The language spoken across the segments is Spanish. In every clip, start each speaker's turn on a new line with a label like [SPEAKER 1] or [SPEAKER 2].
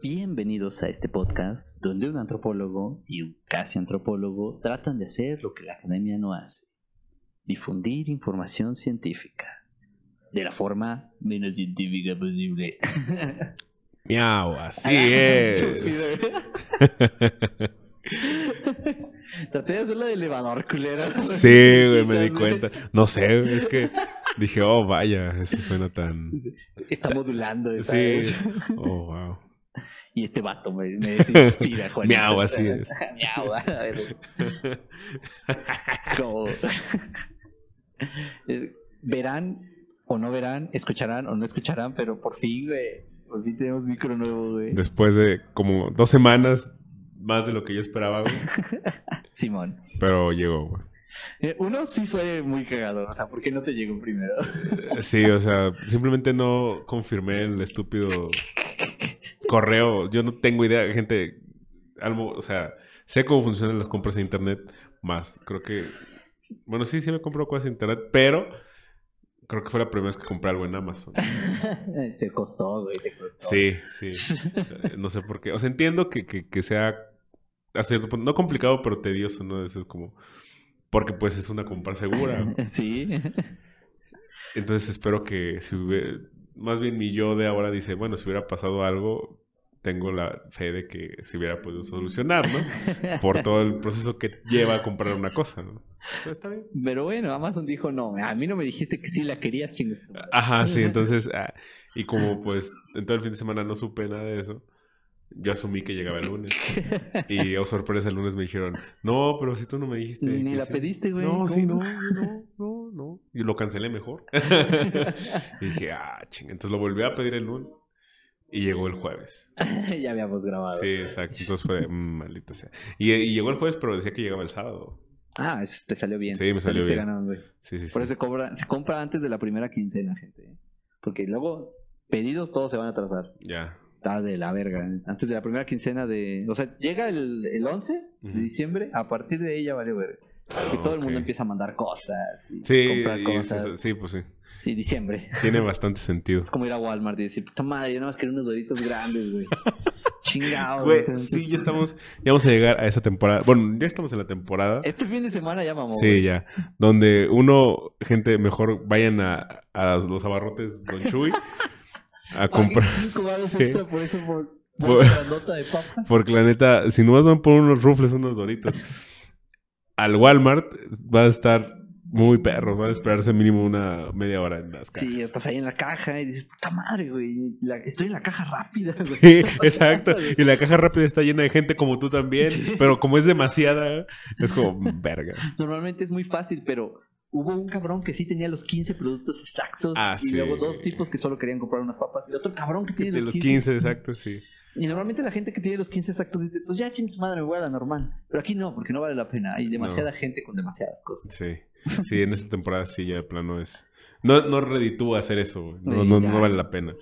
[SPEAKER 1] Bienvenidos a este podcast donde un antropólogo y un casi antropólogo tratan de hacer lo que la academia no hace. Difundir información científica. De la forma menos científica posible.
[SPEAKER 2] Miau, así es.
[SPEAKER 1] Traté de hacer la de elevador, culera.
[SPEAKER 2] Sí, güey, me di cuenta. No sé, es que dije, oh, vaya, eso suena tan...
[SPEAKER 1] Está modulando.
[SPEAKER 2] Sí.
[SPEAKER 1] ¿sabes?
[SPEAKER 2] Oh, wow.
[SPEAKER 1] Y este vato me, me desinspira, Juan.
[SPEAKER 2] Miau, así es.
[SPEAKER 1] Miau, a ver. Como- Verán o no verán, escucharán o no escucharán, pero por fin, güey. Por fin tenemos micro nuevo, güey.
[SPEAKER 2] Después de como dos semanas, más de lo que yo esperaba, güey.
[SPEAKER 1] Simón.
[SPEAKER 2] Pero llegó, güey.
[SPEAKER 1] Eh, Uno sí fue muy cagado, o sea, ¿por qué no te llegó primero?
[SPEAKER 2] Sí, o sea, simplemente no confirmé el estúpido correo. Yo no tengo idea, gente. Algo, o sea, sé cómo funcionan las compras en internet, más creo que. Bueno, sí, sí me compro cosas en internet, pero creo que fue la primera vez que compré algo en Amazon.
[SPEAKER 1] te costó, güey, te costó.
[SPEAKER 2] Sí, sí. Eh, No sé por qué. O sea, entiendo que, que, que sea a cierto punto, no complicado, pero tedioso, ¿no? Eso es como. Porque pues es una compra segura.
[SPEAKER 1] Sí.
[SPEAKER 2] Entonces espero que si hubiera, más bien mi yo de ahora dice, bueno, si hubiera pasado algo, tengo la fe de que se hubiera podido solucionar, ¿no? Por todo el proceso que lleva a comprar una cosa, ¿no? Pero está bien.
[SPEAKER 1] Pero bueno, Amazon dijo no. A mí no me dijiste que sí la querías, chingues. tu madre".
[SPEAKER 2] Ajá, sí, entonces, ah, y como pues en todo el fin de semana no supe nada de eso, yo asumí que llegaba el lunes. Y oh sorpresa, el lunes me dijeron, no, pero si tú no me dijiste.
[SPEAKER 1] Ni la
[SPEAKER 2] sí".
[SPEAKER 1] pediste, güey.
[SPEAKER 2] No, sí, no, no, no, no. Y lo cancelé mejor. y dije, ah, ching. Entonces lo volví a pedir el lunes. Y llegó el jueves.
[SPEAKER 1] ya habíamos grabado.
[SPEAKER 2] Sí, exacto. Entonces fue, mm, maldita sea. Y, y llegó el jueves, pero decía que llegaba el sábado.
[SPEAKER 1] Ah, es- te salió bien.
[SPEAKER 2] Sí, me salió bien.
[SPEAKER 1] ganando.
[SPEAKER 2] Sí, sí, sí.
[SPEAKER 1] Por eso se, cobra, se compra antes de la primera quincena, gente. Porque luego pedidos todos se van a atrasar.
[SPEAKER 2] Ya.
[SPEAKER 1] Está de la verga. Antes de la primera quincena de... O sea, llega el, el 11 de
[SPEAKER 2] Ujú.
[SPEAKER 1] diciembre, a partir de ella vale verga. Y todo el mundo empieza a mandar cosas y
[SPEAKER 2] Sí,
[SPEAKER 1] comprar cosas.
[SPEAKER 2] eso- sí, pues sí.
[SPEAKER 1] Sí, diciembre.
[SPEAKER 2] Tiene bastante sentido.
[SPEAKER 1] Es como ir a Walmart y decir, puta madre, yo nada más quiero unos doritos grandes, güey. Chingado.
[SPEAKER 2] Güey, sí, ya estamos, ya vamos a llegar a esa temporada. Bueno, ya estamos en la temporada.
[SPEAKER 1] Este fin de semana ya mamó.
[SPEAKER 2] Sí,
[SPEAKER 1] güey.
[SPEAKER 2] ya. Donde uno, gente, mejor vayan a, a los abarrotes Don Chuy a comprar.
[SPEAKER 1] cinco varos
[SPEAKER 2] Sí.
[SPEAKER 1] extra por eso, por,
[SPEAKER 2] Por-
[SPEAKER 1] por esa nota de papa.
[SPEAKER 2] Porque la neta, si nomás van por unos rufles, unos doritos, al Walmart va a estar muy perro. Va a esperarse mínimo una media hora en las
[SPEAKER 1] Sí, estás ahí en la caja y dices, puta madre, güey. la- estoy en la caja rápida, güey.
[SPEAKER 2] Sí, exacto. Y la caja rápida está llena de gente como tú también.
[SPEAKER 1] Sí.
[SPEAKER 2] Pero como es demasiada, es como verga.
[SPEAKER 1] Normalmente es muy fácil, pero hubo un cabrón que sí tenía los 15 productos exactos.
[SPEAKER 2] Ah,
[SPEAKER 1] y
[SPEAKER 2] sí.
[SPEAKER 1] luego dos tipos que solo querían comprar unas papas. Y otro cabrón que tiene
[SPEAKER 2] De
[SPEAKER 1] los,
[SPEAKER 2] los
[SPEAKER 1] 15.
[SPEAKER 2] 15, exacto, sí.
[SPEAKER 1] Y normalmente la gente que tiene los 15 exactos dice, pues ya, ching su madre, me voy a la normal. Pero aquí no, porque no vale la pena. Hay demasiada gente con demasiadas cosas.
[SPEAKER 2] Sí. Sí, en esta temporada sí, ya de plano es. No, no reditúa hacer eso. No,
[SPEAKER 1] Sí,
[SPEAKER 2] no, no vale la pena.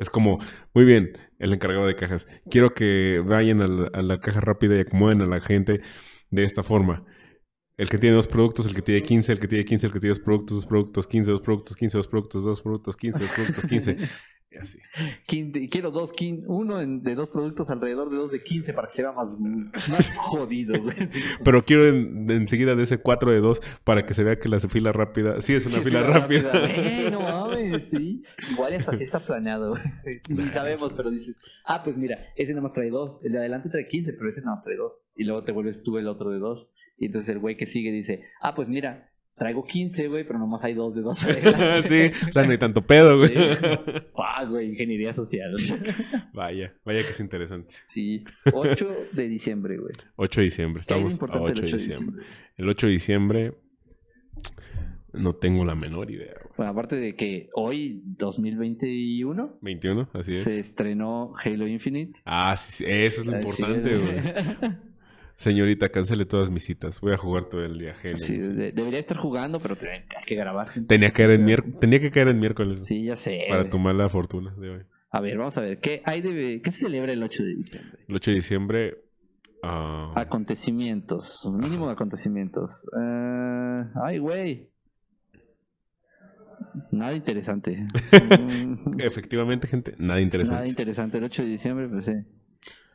[SPEAKER 2] Es como, muy bien, el encargado de cajas. Quiero que vayan a la, a la caja rápida y acomoden a la gente de esta forma. El que tiene dos productos, el que tiene 15, el que tiene 15, el que tiene dos productos, dos productos, 15, dos productos, 15, dos productos, dos productos, 15, dos productos, 15. Y así.
[SPEAKER 1] Quiero dos, uno de dos productos alrededor de dos de 15 para que se vea más, más jodido. Sí.
[SPEAKER 2] Pero quiero en- enseguida de ese 4 de 2 para que se vea que la fila rápida. Sí, es una
[SPEAKER 1] Sí,
[SPEAKER 2] fila, rápida.
[SPEAKER 1] No mames, sí. Igual hasta así está planeado. Ni sabemos, pero dices, ah, pues mira, ese nada más trae dos. El de adelante trae 15, pero ese nada más trae dos. Y luego te vuelves tú el otro de dos. Y entonces el güey que sigue dice, ah, pues mira, traigo 15, güey, pero nomás hay dos de dos. adelante".
[SPEAKER 2] sí, o sea, no hay tanto pedo, güey.
[SPEAKER 1] Sí. Ah, güey, ingeniería social.
[SPEAKER 2] Vaya, vaya que es interesante.
[SPEAKER 1] Sí, 8 de diciembre, güey.
[SPEAKER 2] 8 de diciembre,
[SPEAKER 1] ¿Qué hay de
[SPEAKER 2] estamos a
[SPEAKER 1] importante
[SPEAKER 2] 8
[SPEAKER 1] el
[SPEAKER 2] de diciembre. El 8 de diciembre no tengo la menor idea. güey.
[SPEAKER 1] Bueno, aparte de que hoy, 2021,
[SPEAKER 2] 21, así es.
[SPEAKER 1] se estrenó Halo Infinite.
[SPEAKER 2] Ah, sí, sí, eso es lo
[SPEAKER 1] Así
[SPEAKER 2] importante,
[SPEAKER 1] es,
[SPEAKER 2] güey. Señorita, cancele todas mis citas. Voy a jugar todo el día.
[SPEAKER 1] Sí, de- debería estar jugando, pero hay que grabar.
[SPEAKER 2] Tenía que, caer en Tenía que caer en miércoles
[SPEAKER 1] Sí, ya sé.
[SPEAKER 2] para tu mala fortuna de hoy.
[SPEAKER 1] A ver, vamos a ver. ¿Qué hay de qué se celebra el 8 de diciembre?
[SPEAKER 2] El 8 de diciembre. ah,
[SPEAKER 1] Acontecimientos. Mínimo de acontecimientos. Ah, ay, güey. Nada interesante.
[SPEAKER 2] Efectivamente, gente, nada interesante.
[SPEAKER 1] Nada interesante. El 8 de diciembre, pues eh.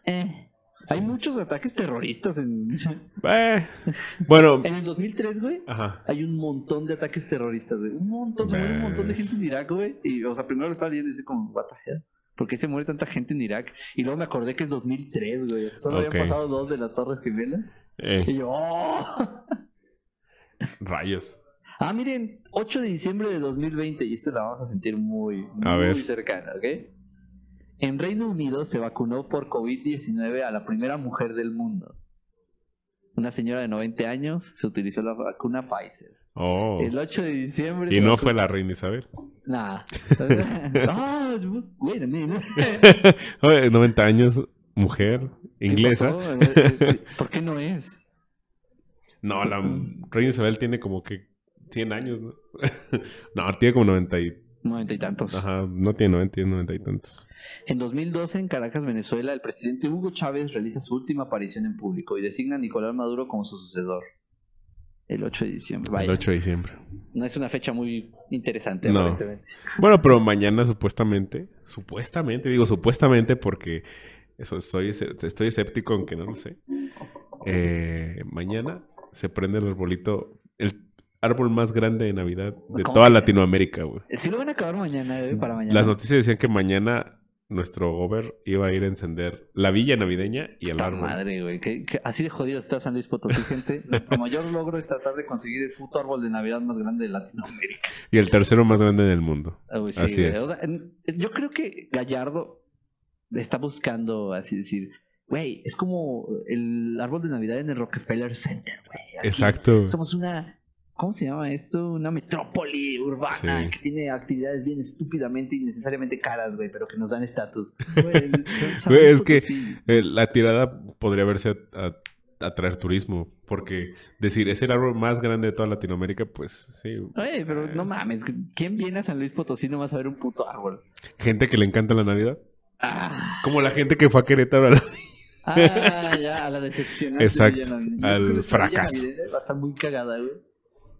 [SPEAKER 1] Eh, Hay muchos ataques terroristas en...
[SPEAKER 2] Eh, bueno,
[SPEAKER 1] en el 2003, güey.
[SPEAKER 2] ajá.
[SPEAKER 1] Hay un montón de ataques terroristas, güey. Un montón, se muere un montón de gente en Irak, güey. Y, o sea, primero lo estaba viendo y dice como, what the hell? ¿Por qué se muere tanta gente en Irak? Y luego me acordé que es 2003, güey. O sea, solo habían pasado dos de las Torres Gemelas.
[SPEAKER 2] Eh,
[SPEAKER 1] Y yo, ¡oh!
[SPEAKER 2] rayos.
[SPEAKER 1] Ah, miren, 8 de diciembre de 2020, y esta la vamos a sentir muy,
[SPEAKER 2] A
[SPEAKER 1] muy
[SPEAKER 2] ver.
[SPEAKER 1] cercana, ¿ok? En Reino Unido se vacunó por COVID-19 a la primera mujer del mundo. Una señora de 90 años se utilizó la vacuna Pfizer.
[SPEAKER 2] Oh.
[SPEAKER 1] El 8 de diciembre.
[SPEAKER 2] Y no
[SPEAKER 1] vacunó-
[SPEAKER 2] fue la reina Isabel.
[SPEAKER 1] Nah. Ah.
[SPEAKER 2] Oye, 90 años, mujer,
[SPEAKER 1] ¿Qué
[SPEAKER 2] inglesa.
[SPEAKER 1] pasó? Eh, ¿Por qué no es?
[SPEAKER 2] No, la reina Isabel tiene como que 100 años, ¿no? no, tiene como 90 y...
[SPEAKER 1] 90 y tantos.
[SPEAKER 2] Ajá, no tiene 90, tiene 90 y tantos.
[SPEAKER 1] En 2012, en Caracas, Venezuela, el presidente Hugo Chávez realiza su última aparición en público y designa a Nicolás Maduro como su sucedor. El 8 de diciembre. Vaya,
[SPEAKER 2] El 8 de diciembre.
[SPEAKER 1] no es una fecha muy interesante,
[SPEAKER 2] No.
[SPEAKER 1] aparentemente.
[SPEAKER 2] Bueno, pero mañana supuestamente, supuestamente, digo supuestamente porque eso soy, estoy escéptico aunque no lo sé. Eh, mañana se prende el arbolito, el árbol más grande de Navidad de
[SPEAKER 1] ¿Cómo
[SPEAKER 2] toda? Latinoamérica, güey.
[SPEAKER 1] Sí lo van a acabar mañana, eh, para mañana.
[SPEAKER 2] Las noticias decían que mañana nuestro gober iba a ir a encender la villa navideña y el
[SPEAKER 1] Puta
[SPEAKER 2] árbol.
[SPEAKER 1] madre, güey. que- que así de jodido está San Luis Potosí, gente. Nuestro mayor logro es tratar de conseguir el puto árbol de Navidad más grande de Latinoamérica.
[SPEAKER 2] Y el tercero más grande del mundo.
[SPEAKER 1] Ah, güey, sí,
[SPEAKER 2] Así
[SPEAKER 1] güey.
[SPEAKER 2] es.
[SPEAKER 1] O sea, en- yo creo que Gallardo está buscando, así decir, güey, es como el árbol de Navidad en el Rockefeller Center, güey. Aquí
[SPEAKER 2] Exacto.
[SPEAKER 1] Somos una, ¿cómo se llama esto? Una metrópoli urbana
[SPEAKER 2] Sí.
[SPEAKER 1] que tiene actividades bien estúpidamente y necesariamente caras, güey, pero que nos dan estatus. Güey,
[SPEAKER 2] Güey, es que-. Eh, la tirada podría verse a, a- atraer turismo. Porque decir, es el árbol más grande de toda Latinoamérica, pues sí.
[SPEAKER 1] Oye, pero no mames, ¿quién viene a San Luis Potosí nomás a ver un puto árbol?
[SPEAKER 2] Gente que le encanta la Navidad.
[SPEAKER 1] Ah,
[SPEAKER 2] Como la gente que fue a Querétaro a la-
[SPEAKER 1] ah ya, a la decepción.
[SPEAKER 2] Exacto, al fracaso.
[SPEAKER 1] Va a estar muy cagada, güey.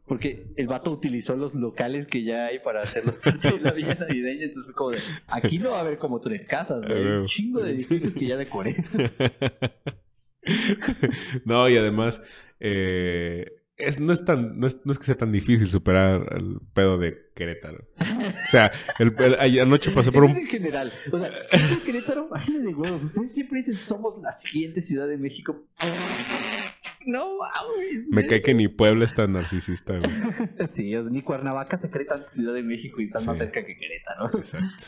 [SPEAKER 1] Porque el vato utilizó los locales que ya hay para hacer los de la villa navideña. Entonces fue como de, aquí no va a haber como tres casas, güey.
[SPEAKER 2] Ah,
[SPEAKER 1] Un chingo de edificios que ya decoré.
[SPEAKER 2] no, y además, eh, es, no, es tan, no, es, no es que sea tan difícil superar el pedo de Querétaro. O sea, el, el- anoche pasé por
[SPEAKER 1] Eso
[SPEAKER 2] un...
[SPEAKER 1] es en general. O sea, Querétaro, de huevos. Ustedes siempre dicen, somos la siguiente ciudad de México. No, mames.
[SPEAKER 2] Me cae que ni Puebla es tan narcisista, güey.
[SPEAKER 1] Sí, ni Cuernavaca se cree tan Ciudad de México y están más cerca que Querétaro.
[SPEAKER 2] Exacto.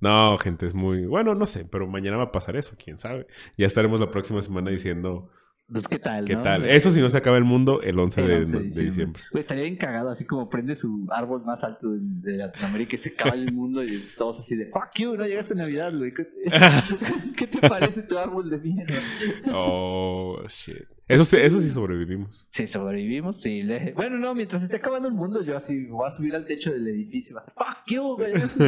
[SPEAKER 2] No, gente, es muy... Bueno, no sé, pero mañana va a pasar eso, quién sabe. Ya estaremos la próxima semana diciendo
[SPEAKER 1] Entonces, ¿qué tal?
[SPEAKER 2] qué
[SPEAKER 1] no?
[SPEAKER 2] tal. Eso si no se acaba el mundo el 11,
[SPEAKER 1] El
[SPEAKER 2] de,
[SPEAKER 1] 11
[SPEAKER 2] de diciembre.
[SPEAKER 1] Güey, estaría bien cagado, así como prende su árbol más alto de, Latinoamérica y se acaba el mundo y todos así de fuck you, no llegaste a Navidad, güey. ¿Qué, qué te parece tu árbol de mierda?
[SPEAKER 2] Oh, shit. Eso, eso sí sobrevivimos.
[SPEAKER 1] Sí, sobrevivimos. Sí, le- Bueno, no, mientras esté acabando el mundo, yo así voy a subir al techo del edificio. fuck you, güey.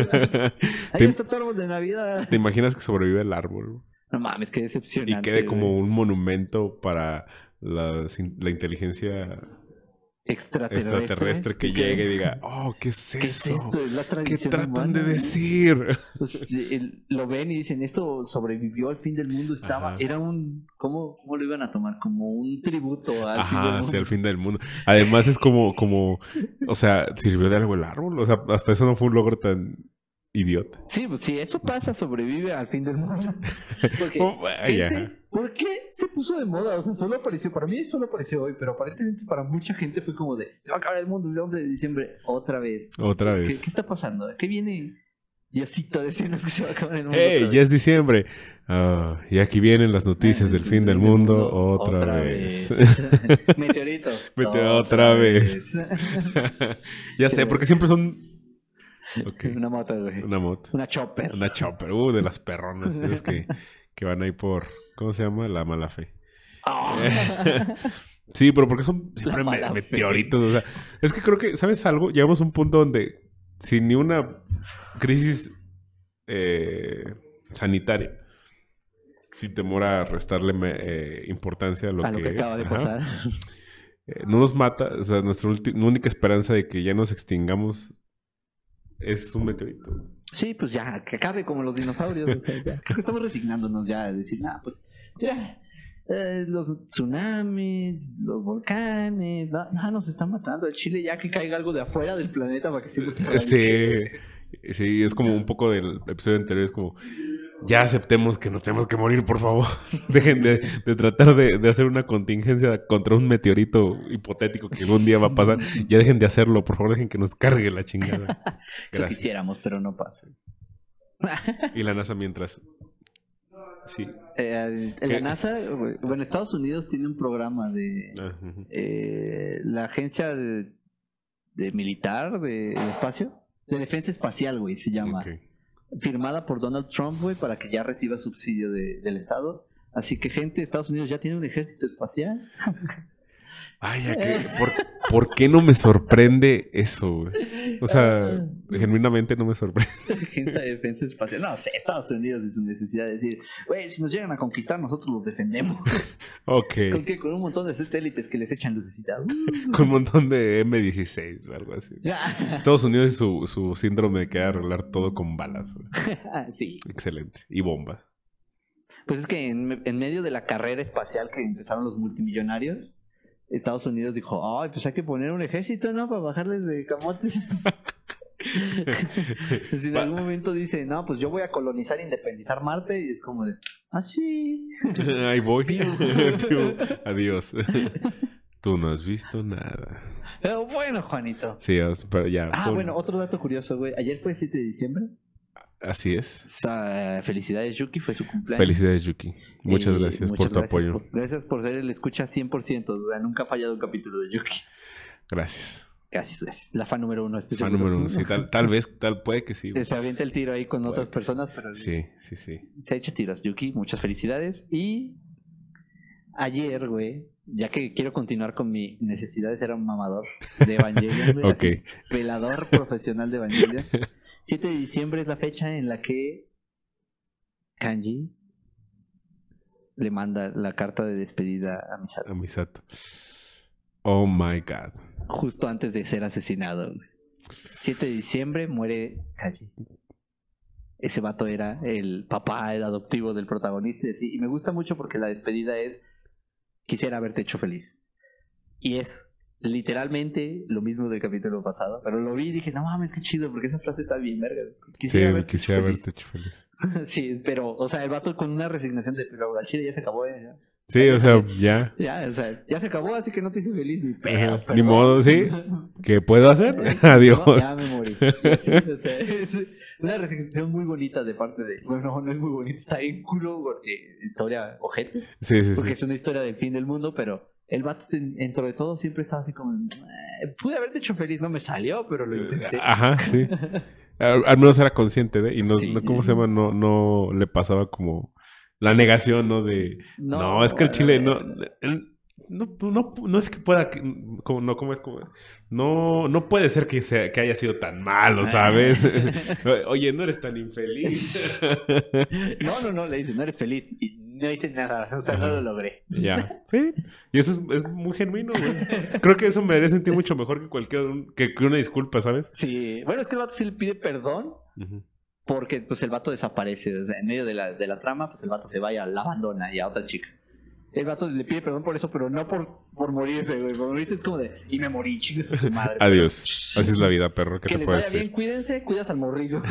[SPEAKER 1] Ahí
[SPEAKER 2] ¿Te,
[SPEAKER 1] está tu árbol de Navidad.
[SPEAKER 2] te imaginas que sobrevive el árbol?
[SPEAKER 1] No mames, qué
[SPEAKER 2] Y
[SPEAKER 1] decepcionante.
[SPEAKER 2] quede como un monumento para la, la inteligencia
[SPEAKER 1] extraterrestre,
[SPEAKER 2] extraterrestre que
[SPEAKER 1] y
[SPEAKER 2] llegue y diga, oh, ¿qué es
[SPEAKER 1] ¿Qué es
[SPEAKER 2] eso?
[SPEAKER 1] esto? Es la
[SPEAKER 2] ¿Qué tratan
[SPEAKER 1] humana,
[SPEAKER 2] de decir?
[SPEAKER 1] Pues, el- lo ven y dicen, esto sobrevivió al fin del mundo, estaba,
[SPEAKER 2] Ajá.
[SPEAKER 1] era un, ¿cómo, ¿cómo lo iban a tomar? Como un tributo al fin del
[SPEAKER 2] Ajá,
[SPEAKER 1] mundo.
[SPEAKER 2] sí, al fin del mundo. Además es como, como, o sea, sirvió de algo el árbol. O sea, hasta eso no fue un logro tan idiota.
[SPEAKER 1] Sí, pues si eso pasa, sobrevive al fin del mundo. Porque,
[SPEAKER 2] Oh,
[SPEAKER 1] gente, ¿por qué se puso de moda? O sea, solo apareció, para mí solo apareció hoy, pero aparentemente para mucha gente fue como de, se va a acabar el mundo el 11 de diciembre, otra vez.
[SPEAKER 2] Otra
[SPEAKER 1] ¿Qué,
[SPEAKER 2] vez.
[SPEAKER 1] qué está pasando? ¿Qué viene Diosito decirnos que se va a acabar el mundo?
[SPEAKER 2] ¡Hey! Ya es diciembre. Ah, y aquí vienen las noticias del fin del mundo otra, vez.
[SPEAKER 1] Meteoritos.
[SPEAKER 2] Meteo- otra vez. ya sé, porque siempre son...
[SPEAKER 1] Una moto, güey.
[SPEAKER 2] una moto.
[SPEAKER 1] Una chopper.
[SPEAKER 2] Una chopper. Uh, de las perronas. Es que, que van ahí por... ¿Cómo se llama? La mala fe.
[SPEAKER 1] Ah.
[SPEAKER 2] Sí, pero porque son siempre me- meteoritos. O sea, es que creo que, ¿sabes algo? Llegamos a un punto donde sin ni una crisis eh, sanitaria, sin temor a restarle eh, importancia a lo,
[SPEAKER 1] a lo que
[SPEAKER 2] es,
[SPEAKER 1] acaba de
[SPEAKER 2] ajá,
[SPEAKER 1] pasar.
[SPEAKER 2] eh, no nos mata, o sea, nuestra única esperanza de que ya nos extingamos es un meteorito.
[SPEAKER 1] Sí, pues ya, que acabe como los dinosaurios. o sea, ya. Creo que estamos resignándonos ya a decir, nada, pues ya. eh, los tsunamis, los volcanes, no, no, nos están matando. El Chile ya que caiga algo de afuera del planeta para que sí nos
[SPEAKER 2] Sí, sí, es como un poco del episodio anterior, es como, ya aceptemos que nos tenemos que morir, por favor. Dejen de, de tratar de, de hacer una contingencia contra un meteorito hipotético que algún día va a pasar. Ya dejen de hacerlo, por favor, dejen que nos cargue la chingada.
[SPEAKER 1] Eso quisiéramos, pero no pasa.
[SPEAKER 2] Y la NASA mientras... Sí.
[SPEAKER 1] Eh, la NASA, bueno, Estados Unidos tiene un programa de
[SPEAKER 2] Ah,
[SPEAKER 1] eh, la agencia de, de militar del espacio, de defensa espacial, güey, se llama.
[SPEAKER 2] Ok.
[SPEAKER 1] Firmada por Donald Trump, para que ya reciba subsidio de- del Estado. Así que, gente, Estados Unidos ya tiene un ejército espacial.
[SPEAKER 2] Ay, ya que, ¿por, por qué no me sorprende eso, güey? O sea, genuinamente no me sorprende.
[SPEAKER 1] Agencia de defensa espacial. No sé, Estados Unidos y su necesidad de decir, güey, si nos llegan a conquistar, nosotros los defendemos.
[SPEAKER 2] Ok.
[SPEAKER 1] ¿Con qué? Con un montón de satélites que les echan lucecita.
[SPEAKER 2] Con un montón de M16 o algo así. Estados Unidos y su, su síndrome de que arreglar todo con balas. güey.
[SPEAKER 1] sí.
[SPEAKER 2] Excelente. Y bombas.
[SPEAKER 1] Pues es que en, en medio de la carrera espacial que empezaron los multimillonarios, Estados Unidos dijo, ay, pues hay que poner un ejército, ¿no? Para bajarles de camotes. si en algún momento dice, no, pues yo voy a colonizar independizar Marte, y es como de, ah, sí.
[SPEAKER 2] Ahí voy.
[SPEAKER 1] Piu.
[SPEAKER 2] Piu. Adiós. Tú no has visto nada.
[SPEAKER 1] Pero bueno, Juanito.
[SPEAKER 2] Sí, pero ya.
[SPEAKER 1] Ah, bueno, otro dato curioso, güey. Ayer fue 7 de diciembre.
[SPEAKER 2] Así es.
[SPEAKER 1] Sa- felicidades, Yuki, fue su cumpleaños.
[SPEAKER 2] Felicidades, Yuki. Muchas
[SPEAKER 1] Y
[SPEAKER 2] gracias
[SPEAKER 1] muchas
[SPEAKER 2] por tu
[SPEAKER 1] gracias
[SPEAKER 2] apoyo.
[SPEAKER 1] por- gracias por ser el escucha 100%. o sea, nunca ha fallado un capítulo de Yuki.
[SPEAKER 2] Gracias.
[SPEAKER 1] Gracias, gracias. La fan número uno. estoy
[SPEAKER 2] Fan
[SPEAKER 1] seguro.
[SPEAKER 2] número uno. Sí, tal, tal vez, tal puede que sí.
[SPEAKER 1] Se avienta el tiro ahí con otras
[SPEAKER 2] que
[SPEAKER 1] personas, pero
[SPEAKER 2] Sí, sí, sí.
[SPEAKER 1] se ha hecho tiros. Yuki, muchas felicidades. Y ayer, güey, ya que quiero continuar con mi necesidad de ser un mamador de Evangelion, güey, velador profesional de Evangelion. 7 de diciembre es la fecha en la que Kanji le manda la carta de despedida a Misato.
[SPEAKER 2] A Misato. Oh my god.
[SPEAKER 1] Justo antes de ser asesinado. güey. 7 de diciembre muere Kanji. Ese vato era el papá, el adoptivo del protagonista. Y me gusta mucho porque la despedida es: Quisiera haberte hecho feliz. Y es literalmente lo mismo del capítulo pasado. Pero lo vi y dije: No mames, qué chido, porque esa frase está bien, verga.
[SPEAKER 2] Sí,
[SPEAKER 1] haberte
[SPEAKER 2] quisiera
[SPEAKER 1] hecho
[SPEAKER 2] haberte hecho feliz.
[SPEAKER 1] feliz". sí, pero, o sea, el vato con una resignación de: Pero al chile ya se acabó, eh, ya.
[SPEAKER 2] Sí, o sea, ya.
[SPEAKER 1] Ya, o sea, ya se acabó, así que no te hice feliz, ni pedo.
[SPEAKER 2] Ni modo, sí. ¿Qué puedo hacer? Adiós.
[SPEAKER 1] No, ya me morí. Y así, o sea, es una resignación muy bonita de parte de. Bueno, no es muy bonita, está en culo porque historia ojete.
[SPEAKER 2] Sí, sí,
[SPEAKER 1] Porque
[SPEAKER 2] sí.
[SPEAKER 1] es una historia del fin del mundo, pero el vato en- dentro de todo siempre estaba así como. "Eh, pude haberte hecho feliz, no me salió, pero lo intenté.
[SPEAKER 2] Ajá, sí. Al, al menos era consciente de, y no,
[SPEAKER 1] Sí.
[SPEAKER 2] no- ¿cómo se llama? No, no le pasaba como la negación, ¿no? De, no, es que el chile no, el- no, no, no es que pueda, como, no, como es como, no, no puede ser que, sea, que haya sido tan malo, ¿sabes? Oye, no eres tan infeliz.
[SPEAKER 1] No, no, no, le dice, no eres feliz. Y no hice nada, o sea, no lo logré.
[SPEAKER 2] ya. Sí. Y eso es, es muy genuino, güey. Creo que eso me haría sentir mucho mejor que cualquier, que, que una disculpa, ¿sabes?
[SPEAKER 1] Sí, bueno, es que el vato sí le pide perdón porque pues el vato desaparece, o sea, en medio de la, de la trama, pues el vato se va y la abandona y a otra chica. El vato le pide perdón por eso, pero no por, por morirse, güey. Por morirse es como de, y me morí, chingues a tu madre.
[SPEAKER 2] Adiós. Así es la vida, perro. ¿Qué
[SPEAKER 1] que
[SPEAKER 2] te
[SPEAKER 1] les vaya
[SPEAKER 2] decir?
[SPEAKER 1] bien, cuídense, cuidas al morrillo.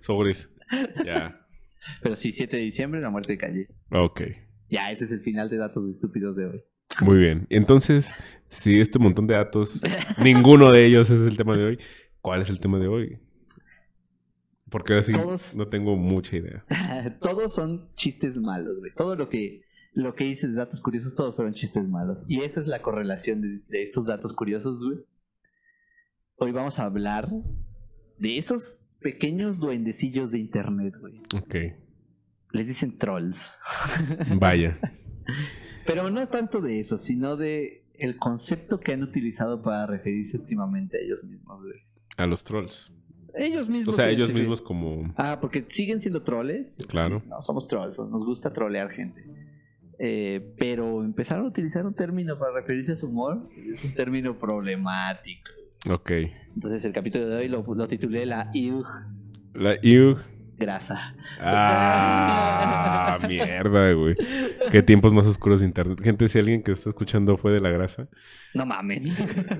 [SPEAKER 2] Sobres. Ya.
[SPEAKER 1] Pero sí, 7 de diciembre, la muerte de Calle.
[SPEAKER 2] Ok.
[SPEAKER 1] Ya, ese es el final de datos estúpidos de hoy.
[SPEAKER 2] Muy bien. Entonces, si este montón de datos, ninguno de ellos es el tema de hoy, ¿cuál es el tema de hoy? Porque ahora sí
[SPEAKER 1] Todos-
[SPEAKER 2] no tengo mucha idea.
[SPEAKER 1] todos son chistes malos, güey. Todo lo que, lo que hice de datos curiosos, todos fueron chistes malos. Y esa es la correlación de, de estos datos curiosos, güey. Hoy vamos a hablar de esos pequeños duendecillos de internet, güey.
[SPEAKER 2] Ok.
[SPEAKER 1] Les dicen trolls.
[SPEAKER 2] Vaya.
[SPEAKER 1] Pero no tanto de eso, sino de el concepto que han utilizado para referirse últimamente a ellos mismos, güey.
[SPEAKER 2] A los trolls.
[SPEAKER 1] Ellos
[SPEAKER 2] O
[SPEAKER 1] mismos.
[SPEAKER 2] sea,
[SPEAKER 1] se
[SPEAKER 2] ellos
[SPEAKER 1] identifican-
[SPEAKER 2] mismos como...
[SPEAKER 1] Ah, porque siguen siendo troles.
[SPEAKER 2] Claro.
[SPEAKER 1] No, somos trolls, nos gusta trolear gente. Eh, pero empezaron a utilizar un término para referirse a su humor. Es un término problemático.
[SPEAKER 2] Ok.
[SPEAKER 1] Entonces el capítulo de hoy lo, lo titulé La IUG
[SPEAKER 2] La IU.
[SPEAKER 1] grasa.
[SPEAKER 2] Ah, mierda, güey. Qué tiempos más oscuros de internet. Gente, si alguien que está escuchando fue de la grasa,
[SPEAKER 1] No mamen.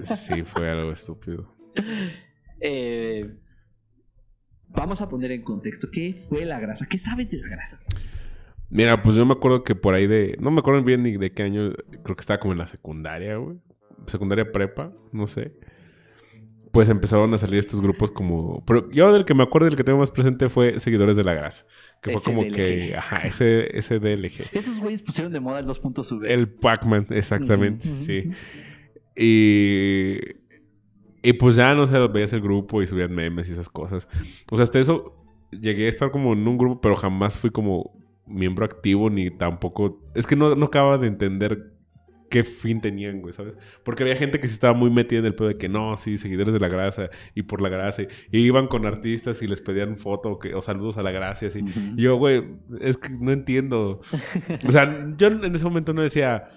[SPEAKER 2] sí fue algo estúpido.
[SPEAKER 1] Eh, vamos a poner en contexto qué fue la grasa. ¿Qué sabes de la grasa?
[SPEAKER 2] Mira, pues yo me acuerdo que por ahí de. No me acuerdo bien ni de qué año. Creo que estaba como en la secundaria, güey. Secundaria prepa, no sé. Pues empezaron a salir estos grupos como. Pero yo del que me acuerdo y el que tengo más presente fue Seguidores de la Grasa. Que fue como que. Ajá, ese, ese DLG.
[SPEAKER 1] Esos güeyes pusieron de moda el 2.0.
[SPEAKER 2] El Pac-Man, exactamente, sí. Y. Y pues ya, no sé, veías el grupo y subían memes y esas cosas. O sea, hasta eso llegué a estar como en un grupo, pero jamás fui como miembro activo ni tampoco. Es que no, no acababa de entender qué fin tenían, güey, ¿sabes? Porque había gente que sí estaba muy metida en el pedo de que no, sí, seguidores de la grasa y por la grasa. Y iban con artistas y les pedían foto o, que- o saludos a la grasa y así. Y yo, güey, es que no entiendo. O sea, yo en ese momento no decía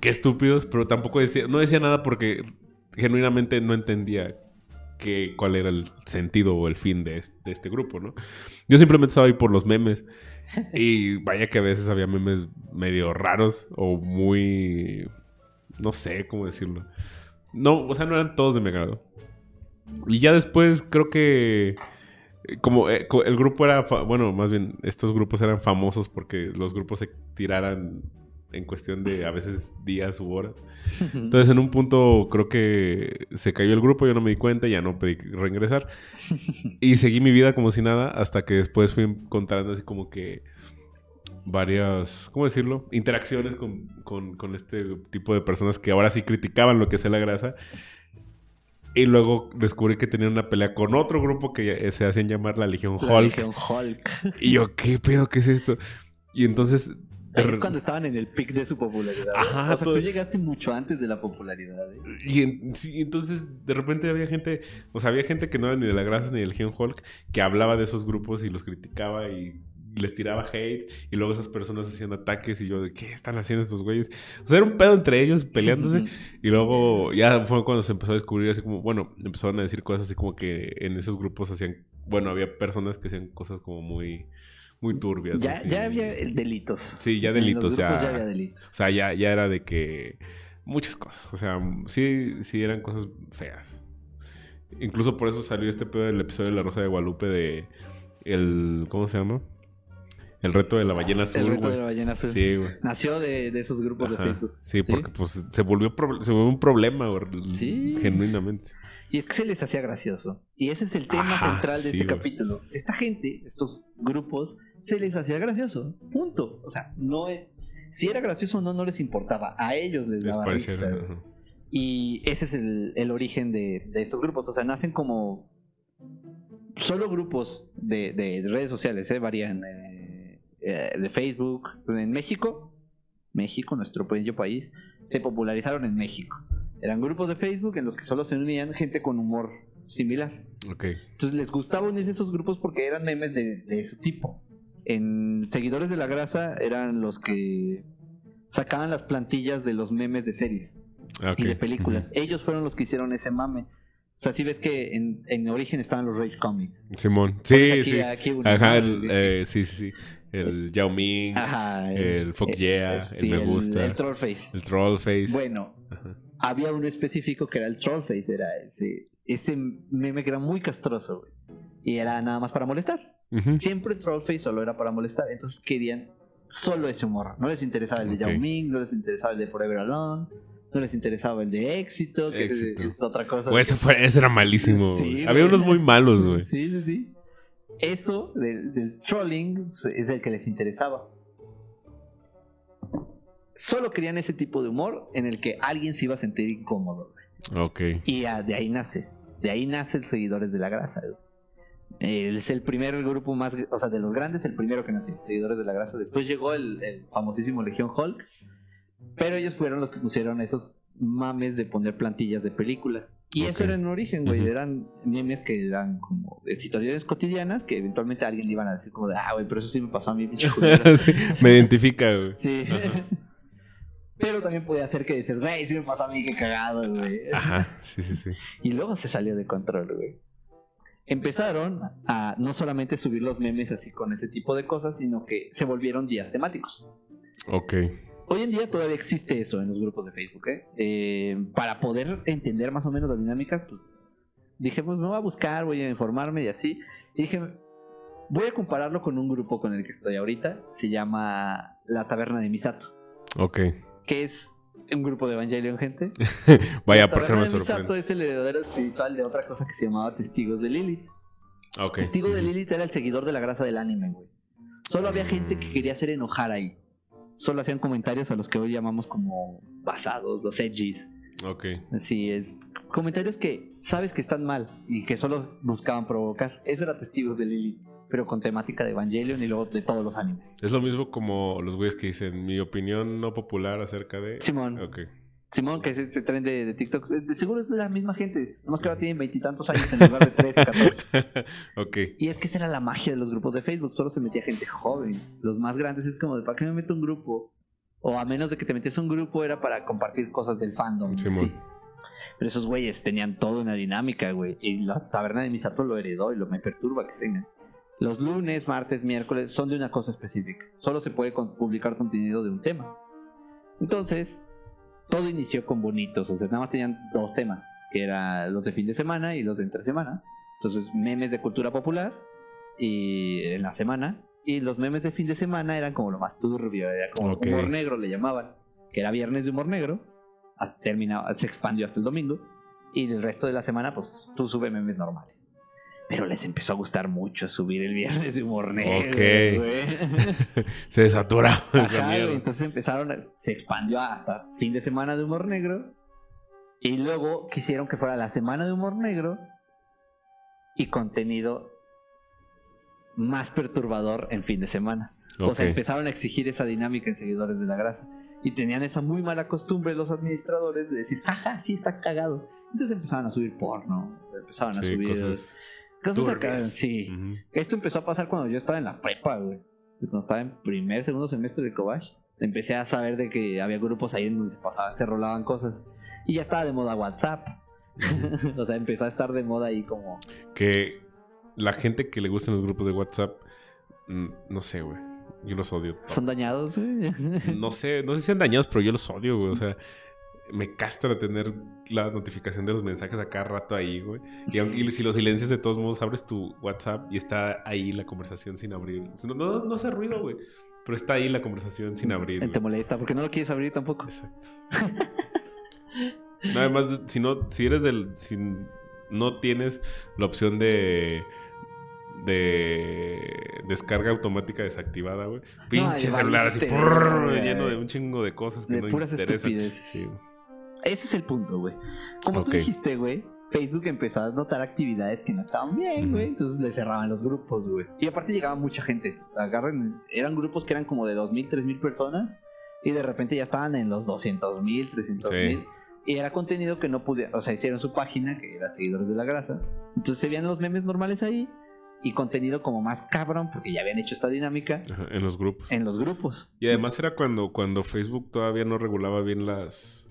[SPEAKER 2] qué estúpidos, pero tampoco decía, no decía nada porque genuinamente no entendía que, cuál era el sentido o el fin de este grupo, ¿no? Yo simplemente estaba ahí por los memes. Y vaya que a veces había memes medio raros o muy... No sé cómo decirlo. No, o sea, no eran todos de mi agrado. Y ya después creo que... eh, Como eh, el grupo era... Bueno, más bien, estos grupos eran famosos porque los grupos se tiraran en cuestión de a veces días u horas. Entonces en un punto creo que se cayó el grupo, yo no me di cuenta, ya no pedí reingresar. Y seguí mi vida como si nada hasta que después fui encontrando así como que varias, ¿cómo decirlo? Interacciones con, con- con este tipo de personas que ahora sí criticaban lo que es la grasa. Y luego descubrí que tenían una pelea con otro grupo que se hacían llamar la Legión
[SPEAKER 1] La
[SPEAKER 2] Hulk.
[SPEAKER 1] Legión Hulk.
[SPEAKER 2] Y yo, ¿qué pedo? ¿Qué es esto? Y entonces...
[SPEAKER 1] Ahí es cuando estaban en el pic de su popularidad. ¿eh?
[SPEAKER 2] Ajá,
[SPEAKER 1] o sea,
[SPEAKER 2] todo-
[SPEAKER 1] tú llegaste mucho antes de la popularidad. ¿eh?
[SPEAKER 2] Y en- sí, entonces de repente había gente, o sea, había gente que no era ni de la grasa ni del Legion Hulk, que hablaba de esos grupos y los criticaba y les tiraba hate y luego esas personas hacían ataques y yo de qué están haciendo estos güeyes. O sea, era un pedo entre ellos peleándose y luego ya fue cuando se empezó a descubrir así como, bueno, empezaron a decir cosas así como que en esos grupos hacían, bueno, había personas que hacían cosas como muy muy turbias.
[SPEAKER 1] Ya,
[SPEAKER 2] así.
[SPEAKER 1] ya había eh, delitos.
[SPEAKER 2] Sí, ya delitos,
[SPEAKER 1] grupos
[SPEAKER 2] ya.
[SPEAKER 1] había delitos.
[SPEAKER 2] O sea, ya, ya era de que muchas cosas. O sea, sí, sí eran cosas feas. Incluso por eso salió este pedo del episodio de La Rosa de Guadalupe de el ¿cómo se llama? El reto de la ballena azul,
[SPEAKER 1] El reto de la ballena azul.
[SPEAKER 2] Sí, güey.
[SPEAKER 1] Nació de, de esos grupos de. Facebook.
[SPEAKER 2] Sí,
[SPEAKER 1] ¿Sí?
[SPEAKER 2] porque pues se volvió, se volvió un problema, güey,
[SPEAKER 1] Sí.
[SPEAKER 2] genuinamente.
[SPEAKER 1] Y es que se les hacía gracioso. Y ese es el tema
[SPEAKER 2] Ajá,
[SPEAKER 1] central de
[SPEAKER 2] sí,
[SPEAKER 1] este capítulo. Esta gente, estos grupos, se les hacía gracioso. Punto. O sea, no es- si era gracioso o no, no les importaba. A ellos les
[SPEAKER 2] Les
[SPEAKER 1] daba risa. Y ese es el, el origen de, de estos grupos. O sea, nacen como solo grupos de, de redes sociales, ¿eh? varían eh, eh, de Facebook. En México, México, nuestro bello país, se popularizaron en México. Eran grupos de Facebook en los que solo se unían gente con humor similar.
[SPEAKER 2] Ok.
[SPEAKER 1] Entonces les gustaba unirse a esos grupos porque eran memes de, de su tipo. En Seguidores de la Grasa eran los que sacaban las plantillas de los memes de series y de películas. Ellos fueron los que hicieron ese mame. O sea, si ves que en, en origen estaban los Rage Comics.
[SPEAKER 2] Simón. Sí,
[SPEAKER 1] aquí-
[SPEAKER 2] sí.
[SPEAKER 1] aquí
[SPEAKER 2] Ajá, el, eh, sí, sí, sí. El Yao Ming,
[SPEAKER 1] Ajá,
[SPEAKER 2] el Fuck
[SPEAKER 1] eh,
[SPEAKER 2] Yeah,
[SPEAKER 1] eh,
[SPEAKER 2] el
[SPEAKER 1] sí,
[SPEAKER 2] Me Gusta.
[SPEAKER 1] El, Trollface.
[SPEAKER 2] el Troll Face.
[SPEAKER 1] Bueno,
[SPEAKER 2] Ajá.
[SPEAKER 1] Había uno específico que era el Trollface. Era ese, ese meme que era muy castroso, güey. Y era nada más para molestar. Siempre Trollface solo era para molestar. Entonces querían solo ese humor. No les interesaba el de. Yao Ming, no les interesaba el de Forever Alone, no les interesaba el de Éxito, que ese
[SPEAKER 2] Éxito.
[SPEAKER 1] es otra cosa.
[SPEAKER 2] Ese, fue, ese era malísimo.
[SPEAKER 1] Sí.
[SPEAKER 2] Había unos muy malos, güey.
[SPEAKER 1] Sí, sí, sí. Eso del, del trolling es el que les interesaba. Solo querían ese tipo de humor en el que alguien se iba a sentir incómodo. güey.
[SPEAKER 2] Ok.
[SPEAKER 1] Y ah, de ahí nace. De ahí nace el Seguidores de la Grasa. güey. Es el primer grupo más, o sea, de los grandes, el primero que nació, Seguidores de la Grasa. Después llegó el, el famosísimo Legión Hulk, pero ellos fueron los que pusieron esos mames de poner plantillas de películas. Y eso era en origen, güey. Eran memes que eran como de situaciones cotidianas que eventualmente a alguien le iban a decir como de, ah, güey, pero eso sí me pasó a mí, pinche culero".
[SPEAKER 2] Sí, me identifica, güey.
[SPEAKER 1] Sí.
[SPEAKER 2] Ajá.
[SPEAKER 1] Pero también podía ser que dices, güey, sí me pasó a mí, qué cagado, güey.
[SPEAKER 2] Ajá, sí, sí, sí.
[SPEAKER 1] Y luego se salió de control, güey. Empezaron a no solamente subir los memes así con ese tipo de cosas, sino que se volvieron días temáticos.
[SPEAKER 2] Ok.
[SPEAKER 1] Hoy en día todavía existe eso en los grupos de Facebook, ¿eh? Eh, para poder entender más o menos las dinámicas, pues dije, pues me voy a buscar, voy a informarme y así. Y dije, voy a compararlo con un grupo con el que estoy ahorita. Se llama La Taberna de Misato.
[SPEAKER 2] Ok.
[SPEAKER 1] Que es un grupo de Evangelion, gente.
[SPEAKER 2] Vaya, ¿por no me sorprende?
[SPEAKER 1] es el heredero espiritual de otra cosa que se llamaba Testigos de Lilith.
[SPEAKER 2] Ok.
[SPEAKER 1] Testigo de. Lilith era el seguidor de la grasa del anime, güey. Solo había gente que quería hacer enojar ahí. Solo hacían comentarios a los que hoy llamamos como basados, los edgies.
[SPEAKER 2] Ok.
[SPEAKER 1] Así es. Comentarios que sabes que están mal y que solo buscaban provocar. Eso era Testigos de Lilith, pero con temática de Evangelion y luego de todos los animes.
[SPEAKER 2] Es lo mismo como los güeyes que dicen mi opinión no popular acerca de.
[SPEAKER 1] Simón,
[SPEAKER 2] Ok.
[SPEAKER 1] Simón, que es ese tren de, de TikTok, de seguro es la misma gente, nomás que ahora tienen veintitantos años en lugar de 13, 14.
[SPEAKER 2] ok.
[SPEAKER 1] Y es que esa era la magia de los grupos de Facebook, solo se metía gente joven. Los más grandes es como de, ¿para qué me meto un grupo? O a menos de que te metías un grupo era para compartir cosas del fandom.
[SPEAKER 2] Simón.
[SPEAKER 1] Sí. Pero esos güeyes tenían toda una dinámica, güey. Y la taberna de Misato lo heredó y lo me perturba que tengan. Los lunes, martes, miércoles son de una cosa específica. Solo se puede publicar contenido de un tema. Entonces, todo inició con bonitos. O sea, nada más tenían dos temas, que eran los de fin de semana y los de entre semana. Entonces, memes de cultura popular y en la semana. Y los memes de fin de semana eran como lo más turbio, era como humor negro le llamaban, que era viernes de humor negro, hasta terminaba, se expandió hasta el domingo. Y el resto de la semana, pues tú sube memes normales. Pero les empezó a gustar mucho subir el viernes de humor negro.
[SPEAKER 2] Ok. Se desatura esa
[SPEAKER 1] Ajá, entonces empezaron, a- se expandió hasta fin de semana de humor negro. Y luego quisieron que fuera la semana de humor negro y contenido más perturbador en fin de semana. O sea, empezaron a exigir esa dinámica en seguidores de la grasa. Y tenían esa muy mala costumbre los administradores de decir, jaja, sí está cagado. Entonces empezaban a subir porno, empezaban a
[SPEAKER 2] Sí,
[SPEAKER 1] subir
[SPEAKER 2] cosas.
[SPEAKER 1] Cosas acá,
[SPEAKER 2] turbias.
[SPEAKER 1] sí. Esto empezó a pasar cuando yo estaba en la prepa, güey. Cuando estaba en primer, segundo semestre de Kobash. Empecé a saber de que había grupos ahí en donde se pasaban, se rolaban cosas. Y ya estaba de moda WhatsApp. o sea, empezó a estar de moda ahí como...
[SPEAKER 2] Que la gente que le gustan los grupos de WhatsApp, mm, no sé, güey. Yo los odio.
[SPEAKER 1] Son dañados, güey.
[SPEAKER 2] No sé, no sé si sean dañados, pero yo los odio, güey. O sea, me castra tener la notificación de los mensajes a cada rato ahí, güey. Y, si los silencias de todos modos, abres tu WhatsApp y está ahí la conversación sin abrir. No, no, no hace ruido, güey. Pero está ahí la conversación sin abrir.
[SPEAKER 1] Te
[SPEAKER 2] güey.
[SPEAKER 1] molesta porque no lo quieres abrir tampoco.
[SPEAKER 2] Exacto. No, además, si no, si eres del. Si no tienes la opción de. de descarga automática desactivada, güey. Pinche
[SPEAKER 1] ya
[SPEAKER 2] celular así, prrr, lleno de un chingo de cosas que
[SPEAKER 1] De
[SPEAKER 2] no
[SPEAKER 1] puras
[SPEAKER 2] interesan. Sí.
[SPEAKER 1] Ese es el punto, güey. Como tú dijiste, güey, Facebook empezó a notar actividades que no estaban bien, güey. Entonces le cerraban los grupos, güey. Y aparte llegaba mucha gente. Agarren, eran grupos que eran como de 2.000, 3.000 personas. Y de repente ya estaban en los 200.000, 300.000.
[SPEAKER 2] Sí.
[SPEAKER 1] Y era contenido que no podía, o sea, hicieron su página, que era Seguidores de la Grasa. Entonces se veían los memes normales ahí. Y contenido como más cabrón, porque ya habían hecho esta dinámica
[SPEAKER 2] Ajá, en los grupos.
[SPEAKER 1] en los grupos.
[SPEAKER 2] Y además era cuando, cuando Facebook todavía no regulaba bien las.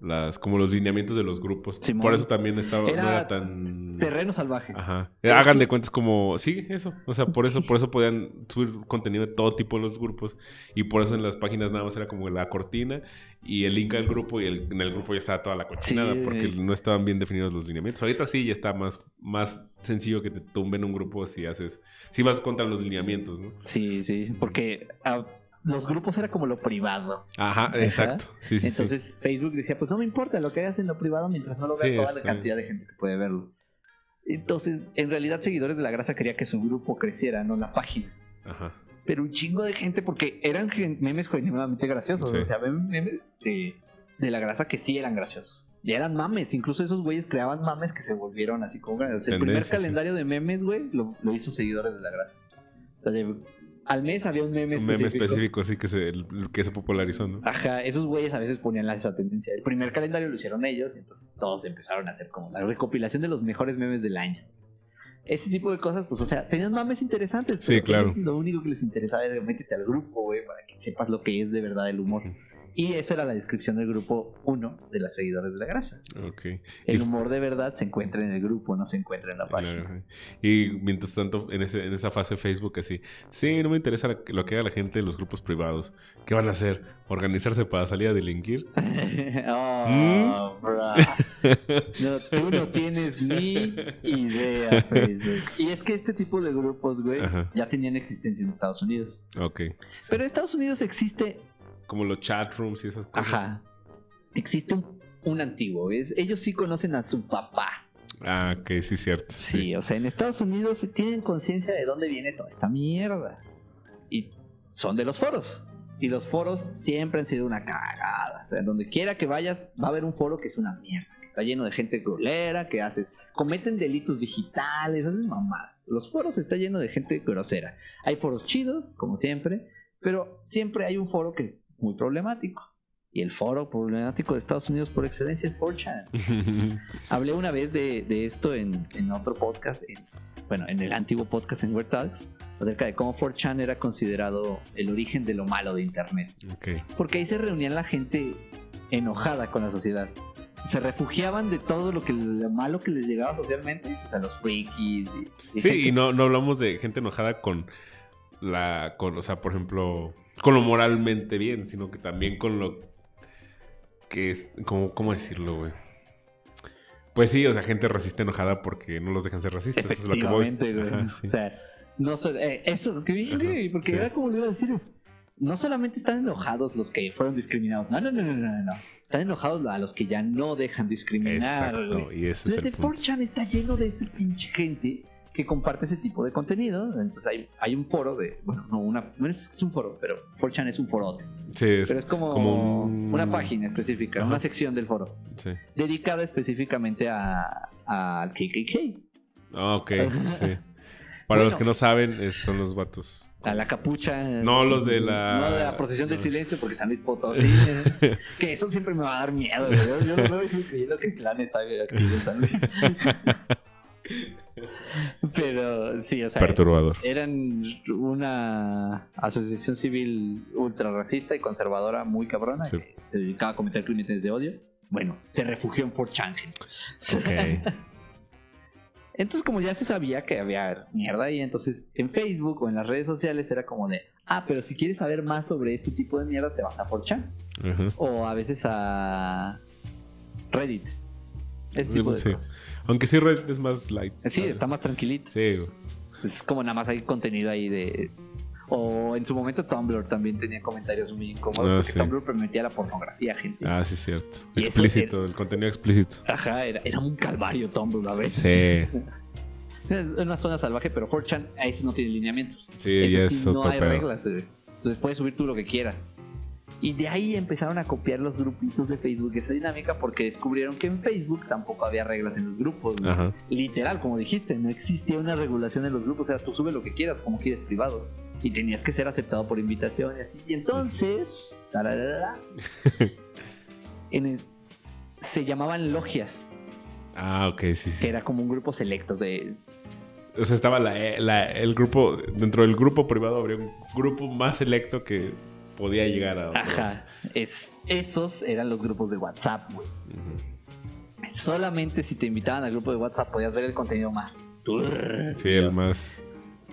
[SPEAKER 2] Las como los lineamientos de los grupos.
[SPEAKER 1] Simón.
[SPEAKER 2] Por eso también estaba,
[SPEAKER 1] Era
[SPEAKER 2] no era tan.
[SPEAKER 1] Terreno salvaje.
[SPEAKER 2] Ajá.
[SPEAKER 1] Pero
[SPEAKER 2] Hagan
[SPEAKER 1] sí.
[SPEAKER 2] de cuentas como. Sí, eso. O sea, por eso, por eso podían subir contenido de todo tipo en los grupos. Y por eso en las páginas nada más era como la cortina y el link al grupo. Y el- en el grupo ya estaba toda la cochinada.
[SPEAKER 1] Sí.
[SPEAKER 2] Porque no estaban bien definidos los lineamientos. Ahorita sí ya está más, más sencillo que te tumben un grupo si haces. Si vas contra los lineamientos, ¿no?
[SPEAKER 1] Sí, sí, porque ah, los grupos era como lo privado.
[SPEAKER 2] Ajá, exacto. Sí, sí, sí.
[SPEAKER 1] Entonces Facebook decía, pues no me importa lo que hagas en lo privado mientras no lo vea
[SPEAKER 2] Sí,
[SPEAKER 1] toda la cantidad de gente que puede verlo. Entonces, en realidad, seguidores de la grasa quería que su grupo creciera, no la página.
[SPEAKER 2] Ajá.
[SPEAKER 1] Pero un chingo de gente, porque eran memes genuinamente graciosos. O sea, mem- memes de, de la grasa que sí eran graciosos. Ya eran mames. Incluso esos güeyes creaban mames que se volvieron así como graciosos. el primer
[SPEAKER 2] Tendencias, sí.
[SPEAKER 1] calendario de memes, güey, lo, lo hizo seguidores de la grasa. O sea, de- al mes había un meme
[SPEAKER 2] Un meme
[SPEAKER 1] específico.
[SPEAKER 2] específico, sí, que se, que se popularizó, ¿no?
[SPEAKER 1] Ajá, esos güeyes a veces ponían esa tendencia. El primer calendario lo hicieron ellos, y entonces todos empezaron a hacer como la recopilación de los mejores memes del año. Ese tipo de cosas, pues, o sea, tenían memes interesantes.
[SPEAKER 2] Sí,
[SPEAKER 1] pero
[SPEAKER 2] claro.
[SPEAKER 1] ellos Lo único que les interesaba era métete al grupo, güey, para que sepas lo que es de verdad el humor. Y eso era la descripción del grupo 1 de las seguidores de la grasa.
[SPEAKER 2] Ok.
[SPEAKER 1] El humor de verdad se encuentra en el grupo, no se encuentra en la página.
[SPEAKER 2] Claro. Y mientras tanto, en, ese, en esa fase Facebook, así, sí, no me interesa lo que haga la gente en los grupos privados. ¿Qué van a hacer? ¿Organizarse para salir a delinquir?
[SPEAKER 1] oh, bro. No, tú no tienes ni idea, Facebook. Y es que este tipo de grupos, güey,
[SPEAKER 2] Ajá.
[SPEAKER 1] ya tenían existencia en Estados Unidos.
[SPEAKER 2] Ok. Sí.
[SPEAKER 1] Pero en Estados Unidos existe
[SPEAKER 2] Como los chat rooms y esas cosas.
[SPEAKER 1] Ajá. Existe un, un antiguo. Ellos sí conocen a su papá.
[SPEAKER 2] Ah, ok, sí, cierto.
[SPEAKER 1] Sí, o sea, en Estados Unidos se tienen conciencia de dónde viene toda esta mierda. Y son de los foros. Y los foros siempre han sido una cagada. O sea, donde quiera que vayas, va a haber un foro que es una mierda. Que está lleno de gente grolera, que hace. cometen delitos digitales, hacen mamadas. Los foros está lleno de gente grosera. Hay foros chidos, como siempre, pero siempre hay un foro que es muy problemático. Y el foro problemático de Estados Unidos por excelencia es 4chan. Hablé una vez de, de esto en, en otro podcast, en- bueno, en el antiguo podcast en Word Talks, acerca de cómo 4chan era considerado el origen de lo malo de Internet. Porque ahí se reunían la gente enojada con la sociedad. Se refugiaban de todo lo que lo malo que les llegaba socialmente, o sea, los frikis y, y
[SPEAKER 2] Sí,
[SPEAKER 1] gente-
[SPEAKER 2] y no, no hablamos de gente enojada con la, con, o sea, por ejemplo, con lo moralmente bien, sino que también con lo que es, como, ¿cómo decirlo, güey? Pues sí, o sea, gente racista enojada porque no los dejan ser racistas. eso es lo que voy.
[SPEAKER 1] Efectivamente, güey.
[SPEAKER 2] Ajá, sí.
[SPEAKER 1] O sea, no so- eh, eso, que güey, porque
[SPEAKER 2] sí.
[SPEAKER 1] era como le iba a decir es, no solamente están enojados los que fueron discriminados, no, no, no, no, no, no. Están enojados a los que ya no dejan discriminar,
[SPEAKER 2] Exacto,
[SPEAKER 1] güey.
[SPEAKER 2] y ese es
[SPEAKER 1] Entonces,
[SPEAKER 2] el punto.
[SPEAKER 1] 4chan está lleno de ese pinche gente que comparte ese tipo de contenido. Entonces hay, hay un foro de, bueno, no, una, no es un foro, pero 4chan es un forote.
[SPEAKER 2] Sí, es-
[SPEAKER 1] Pero es como,
[SPEAKER 2] como un-
[SPEAKER 1] una página específica,
[SPEAKER 2] Ajá.
[SPEAKER 1] una sección del foro,
[SPEAKER 2] sí.
[SPEAKER 1] dedicada específicamente a- al KKK.
[SPEAKER 2] Ah, ok, sí. Para los que no saben, es- son los vatos.
[SPEAKER 1] A la capucha.
[SPEAKER 2] No los de la-
[SPEAKER 1] No de la procesión del
[SPEAKER 2] no.
[SPEAKER 1] silencio, porque San Luis Potosí. eh, que eso siempre me va a dar miedo. Yo, yo y estoy creyendo que el clan está en San Luis. Pero sí, o sea.
[SPEAKER 2] Perturbador.
[SPEAKER 1] Eran una asociación civil ultra racista y conservadora muy cabrona
[SPEAKER 2] Sí.
[SPEAKER 1] que se dedicaba a cometer crímenes de odio. Bueno, se refugió en Fort Chan. gente.
[SPEAKER 2] Ok.
[SPEAKER 1] Entonces, como ya se sabía que había mierda ahí, entonces en Facebook o en las redes sociales era como de, ah, pero si quieres saber más sobre este tipo de mierda, te vas a 4chan.
[SPEAKER 2] Ajá.
[SPEAKER 1] O a veces a Reddit. Ese tipo de
[SPEAKER 2] Sí.
[SPEAKER 1] cosas.
[SPEAKER 2] Aunque sí Reddit es más light.
[SPEAKER 1] Sí,
[SPEAKER 2] ¿sabes?
[SPEAKER 1] está más tranquilito.
[SPEAKER 2] Sí.
[SPEAKER 1] Es como nada más hay contenido ahí de... O en su momento Tumblr también tenía comentarios muy incómodos
[SPEAKER 2] Ah,
[SPEAKER 1] porque
[SPEAKER 2] sí.
[SPEAKER 1] Tumblr permitía la pornografía, gente.
[SPEAKER 2] Ah, sí, es cierto.
[SPEAKER 1] Y
[SPEAKER 2] Explícito, el contenido explícito.
[SPEAKER 1] Ajá, era, era un calvario Tumblr a veces.
[SPEAKER 2] Sí,
[SPEAKER 1] Es una zona salvaje, pero 4chan ahí sí no tiene lineamientos.
[SPEAKER 2] sí,
[SPEAKER 1] Ese
[SPEAKER 2] ya
[SPEAKER 1] sí
[SPEAKER 2] es
[SPEAKER 1] no
[SPEAKER 2] otro
[SPEAKER 1] hay
[SPEAKER 2] pedo.
[SPEAKER 1] reglas. eh. Entonces puedes subir tú lo que quieras. Y de ahí empezaron a copiar los grupitos de Facebook esa dinámica porque descubrieron que en Facebook tampoco había reglas en los grupos. Literal, como dijiste, no existía una regulación en los grupos. O sea, tú sube lo que quieras, como quieres privado. Y tenías que ser aceptado por invitación y así. Y entonces, tararara, en el- se llamaban logias,
[SPEAKER 2] Ah, ok, sí,
[SPEAKER 1] que
[SPEAKER 2] sí.
[SPEAKER 1] era como un grupo selecto de
[SPEAKER 2] O sea, estaba la, la- el grupo, dentro del grupo privado habría un grupo más selecto que podía llegar a... otro.
[SPEAKER 1] Ajá. Es, esos eran los grupos de WhatsApp, güey. Solamente si te invitaban al grupo de WhatsApp podías ver el contenido más.
[SPEAKER 2] Sí, el más...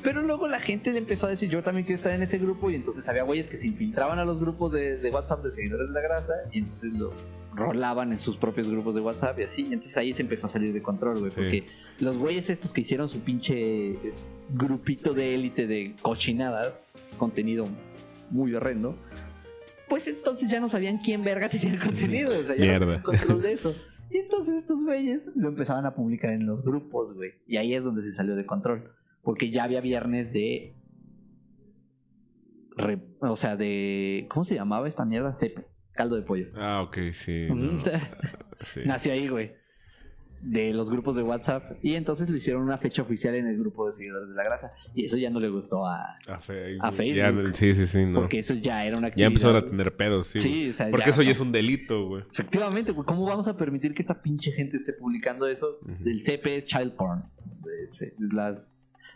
[SPEAKER 1] Pero luego la gente le empezó a decir, yo también quiero estar en ese grupo. Y entonces había güeyes que se infiltraban a los grupos de, de WhatsApp de seguidores de la grasa. Y entonces lo rolaban en sus propios grupos de WhatsApp y así. Y entonces ahí se empezó a salir de control, güey.
[SPEAKER 2] Sí.
[SPEAKER 1] Porque los güeyes estos que hicieron su pinche grupito de élite de cochinadas, contenido muy horrendo, pues entonces ya no sabían quién verga tenía el contenido. O sea, ya no
[SPEAKER 2] Mierda.
[SPEAKER 1] control de eso. Y entonces estos güeyes lo empezaban a publicar en los grupos, güey. Y ahí es donde se salió de control. Porque ya había viernes de. re- o sea, de. ¿Cómo se llamaba esta mierda? Cepe. Caldo de pollo.
[SPEAKER 2] Ah, ok, sí. no, sí.
[SPEAKER 1] Nació ahí, güey. De los grupos de WhatsApp. Y entonces lo hicieron una fecha oficial en el grupo de seguidores de la grasa. Y eso ya no le gustó a.
[SPEAKER 2] A,
[SPEAKER 1] A Facebook.
[SPEAKER 2] ya- sí, sí, sí, no.
[SPEAKER 1] Porque eso ya era una
[SPEAKER 2] Ya
[SPEAKER 1] actividad.
[SPEAKER 2] empezaron a tener pedos, sí.
[SPEAKER 1] Sí,
[SPEAKER 2] güey.
[SPEAKER 1] o sea,
[SPEAKER 2] Porque
[SPEAKER 1] ya
[SPEAKER 2] eso ya
[SPEAKER 1] no.
[SPEAKER 2] es un delito, güey.
[SPEAKER 1] Efectivamente, güey. ¿Cómo vamos a permitir que esta pinche gente esté publicando eso? El CP es child porn. Es- las...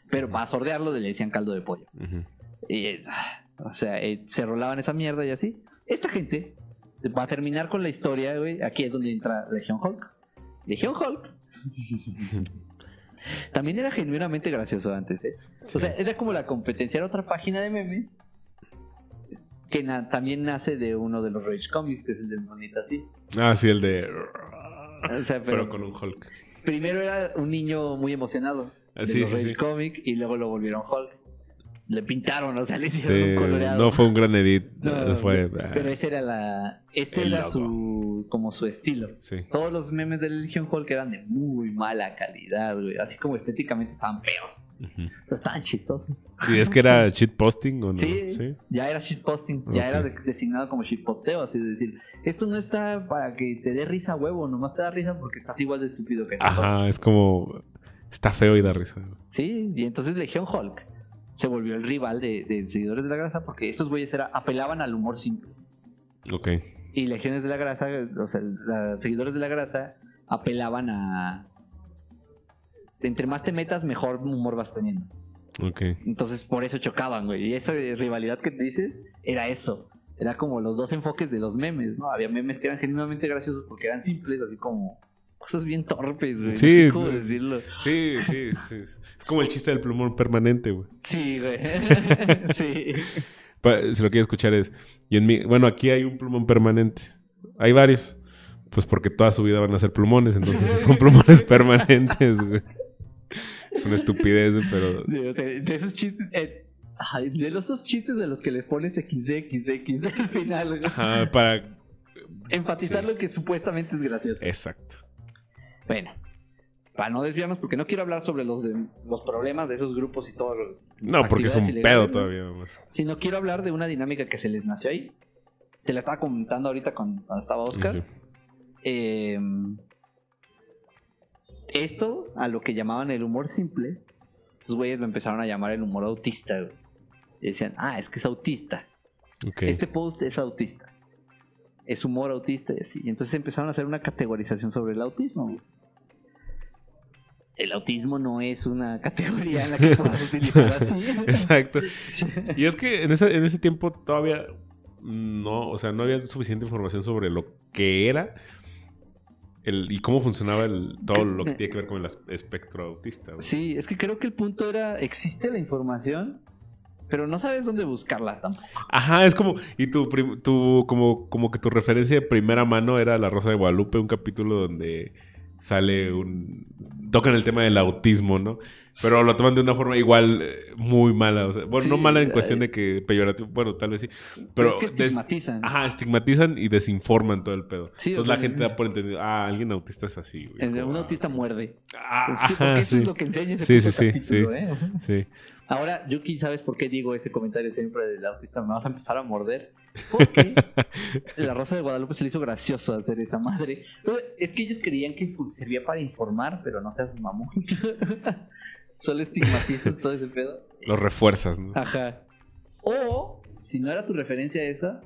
[SPEAKER 1] Pero para sordearlo le decían caldo de pollo. Y, eh, o sea, eh, se rolaban esa mierda y así. Esta gente para terminar con la historia, güey, aquí es donde entra Legion Hulk. Legion Hulk. También era genuinamente gracioso antes, ¿eh? O sea, era como la competencia, era otra página de memes que na- también nace de uno de los Rage Comics, que es el del monito así.
[SPEAKER 2] Ah, sí, el de...
[SPEAKER 1] O sea,
[SPEAKER 2] Pero
[SPEAKER 1] pero,
[SPEAKER 2] con un Hulk.
[SPEAKER 1] primero era un niño muy emocionado
[SPEAKER 2] Ah,
[SPEAKER 1] de
[SPEAKER 2] sí,
[SPEAKER 1] los
[SPEAKER 2] sí,
[SPEAKER 1] Rage. Comic y luego lo volvieron Hulk. Le pintaron, o sea, le hicieron
[SPEAKER 2] Sí,
[SPEAKER 1] un coloreado.
[SPEAKER 2] no fue un gran edit.
[SPEAKER 1] No,
[SPEAKER 2] fue...
[SPEAKER 1] Pero
[SPEAKER 2] ah,
[SPEAKER 1] ese era la. Ese era
[SPEAKER 2] logo.
[SPEAKER 1] su. como su estilo.
[SPEAKER 2] sí.
[SPEAKER 1] Todos los memes de Legion Hulk eran de muy mala calidad, güey. Así como estéticamente estaban feos. Pero estaban chistosos.
[SPEAKER 2] ¿Y es que era shitposting o no?
[SPEAKER 1] Sí, ya era shitposting. Ya era de- designado como shitposteo. Así de decir, esto no está para que te dé risa, huevo. Nomás te da risa porque estás igual de estúpido que
[SPEAKER 2] Ajá,
[SPEAKER 1] nosotros.
[SPEAKER 2] es como... Está feo y da risa.
[SPEAKER 1] Sí, y entonces Legion Hulk se volvió el rival de, de Seguidores de la Grasa porque estos güeyes era, apelaban al humor simple.
[SPEAKER 2] Ok.
[SPEAKER 1] Y Legiones de la Grasa, o sea, los seguidores de la grasa apelaban a. Entre más te metas, mejor humor vas teniendo.
[SPEAKER 2] Ok.
[SPEAKER 1] Entonces, por eso chocaban, güey. Y esa rivalidad que te dices era eso. Era como los dos enfoques de los memes, ¿no? Había memes que eran genuinamente graciosos porque eran simples, así como cosas bien torpes, güey. No
[SPEAKER 2] Sí,
[SPEAKER 1] sé cómo
[SPEAKER 2] no.
[SPEAKER 1] decirlo.
[SPEAKER 2] Sí, sí, sí. Es como el chiste del plumón permanente, güey.
[SPEAKER 1] Sí, güey. sí.
[SPEAKER 2] Si lo quieres escuchar es... Y en mi... Bueno, aquí hay un plumón permanente. Hay varios. Pues porque toda su vida van a ser plumones, entonces son plumones permanentes, güey. Es una estupidez, pero...
[SPEAKER 1] De, o sea, de esos chistes. eh, ay, de los- esos chistes de los que les pones XXX al final, güey.
[SPEAKER 2] Ajá, para...
[SPEAKER 1] Enfatizar
[SPEAKER 2] Sí.
[SPEAKER 1] lo que supuestamente es gracioso.
[SPEAKER 2] Exacto.
[SPEAKER 1] Bueno, para no desviarnos, porque no quiero hablar sobre los, de- los problemas de esos grupos y todo. lo-
[SPEAKER 2] No, porque es un pedo todavía. más.
[SPEAKER 1] Sino quiero hablar de una dinámica que se les nació ahí. Te la estaba comentando ahorita cuando estaba Oscar.
[SPEAKER 2] Sí.
[SPEAKER 1] Eh, esto, a lo que llamaban el humor simple, los güeyes lo empezaron a llamar el humor autista. güey. Y decían, ah, es que es autista. Este post es autista. Es humor autista y así. Y entonces empezaron a hacer una categorización sobre el autismo. güey. El autismo no es una categoría en la que puedas utilizar así.
[SPEAKER 2] Exacto. Y es que en ese, en ese tiempo todavía no, o sea, no había suficiente información sobre lo que era el, y cómo funcionaba el, todo lo que tiene que ver con el espectro autista. güey.
[SPEAKER 1] Sí, es que creo que el punto era, existe la información, pero no sabes dónde buscarla tampoco.
[SPEAKER 2] Ajá, es como, y tu, tu como, como que tu referencia de primera mano era La Rosa de Guadalupe, un capítulo donde sale un... tocan el tema del autismo, ¿no? Pero lo toman de una forma igual eh, muy mala. o sea, bueno,
[SPEAKER 1] Sí,
[SPEAKER 2] no mala en cuestión de que peyorativo, bueno, tal vez sí.
[SPEAKER 1] Pero, es que estigmatizan.
[SPEAKER 2] Ajá, estigmatizan y desinforman todo el pedo.
[SPEAKER 1] Sí, o
[SPEAKER 2] Entonces la
[SPEAKER 1] sea,
[SPEAKER 2] gente da por entendido, ah, alguien autista es así, güey. Es como,
[SPEAKER 1] un
[SPEAKER 2] ah,
[SPEAKER 1] autista muerde.
[SPEAKER 2] ah,
[SPEAKER 1] Sí, porque
[SPEAKER 2] ajá,
[SPEAKER 1] eso
[SPEAKER 2] sí.
[SPEAKER 1] es lo que enseña ese
[SPEAKER 2] Sí, sí, sí,
[SPEAKER 1] capítulo,
[SPEAKER 2] sí.
[SPEAKER 1] ¿eh?
[SPEAKER 2] Sí.
[SPEAKER 1] Ahora, Yuki, ¿sabes por qué digo ese comentario siempre del autista? Me vas a empezar a morder. Porque la Rosa de Guadalupe se le hizo gracioso hacer esa madre. Pero es que ellos creían que servía para informar, pero no seas mamón. Solo estigmatizas todo ese pedo.
[SPEAKER 2] Lo refuerzas, ¿no?
[SPEAKER 1] Ajá. O, si no era tu referencia esa,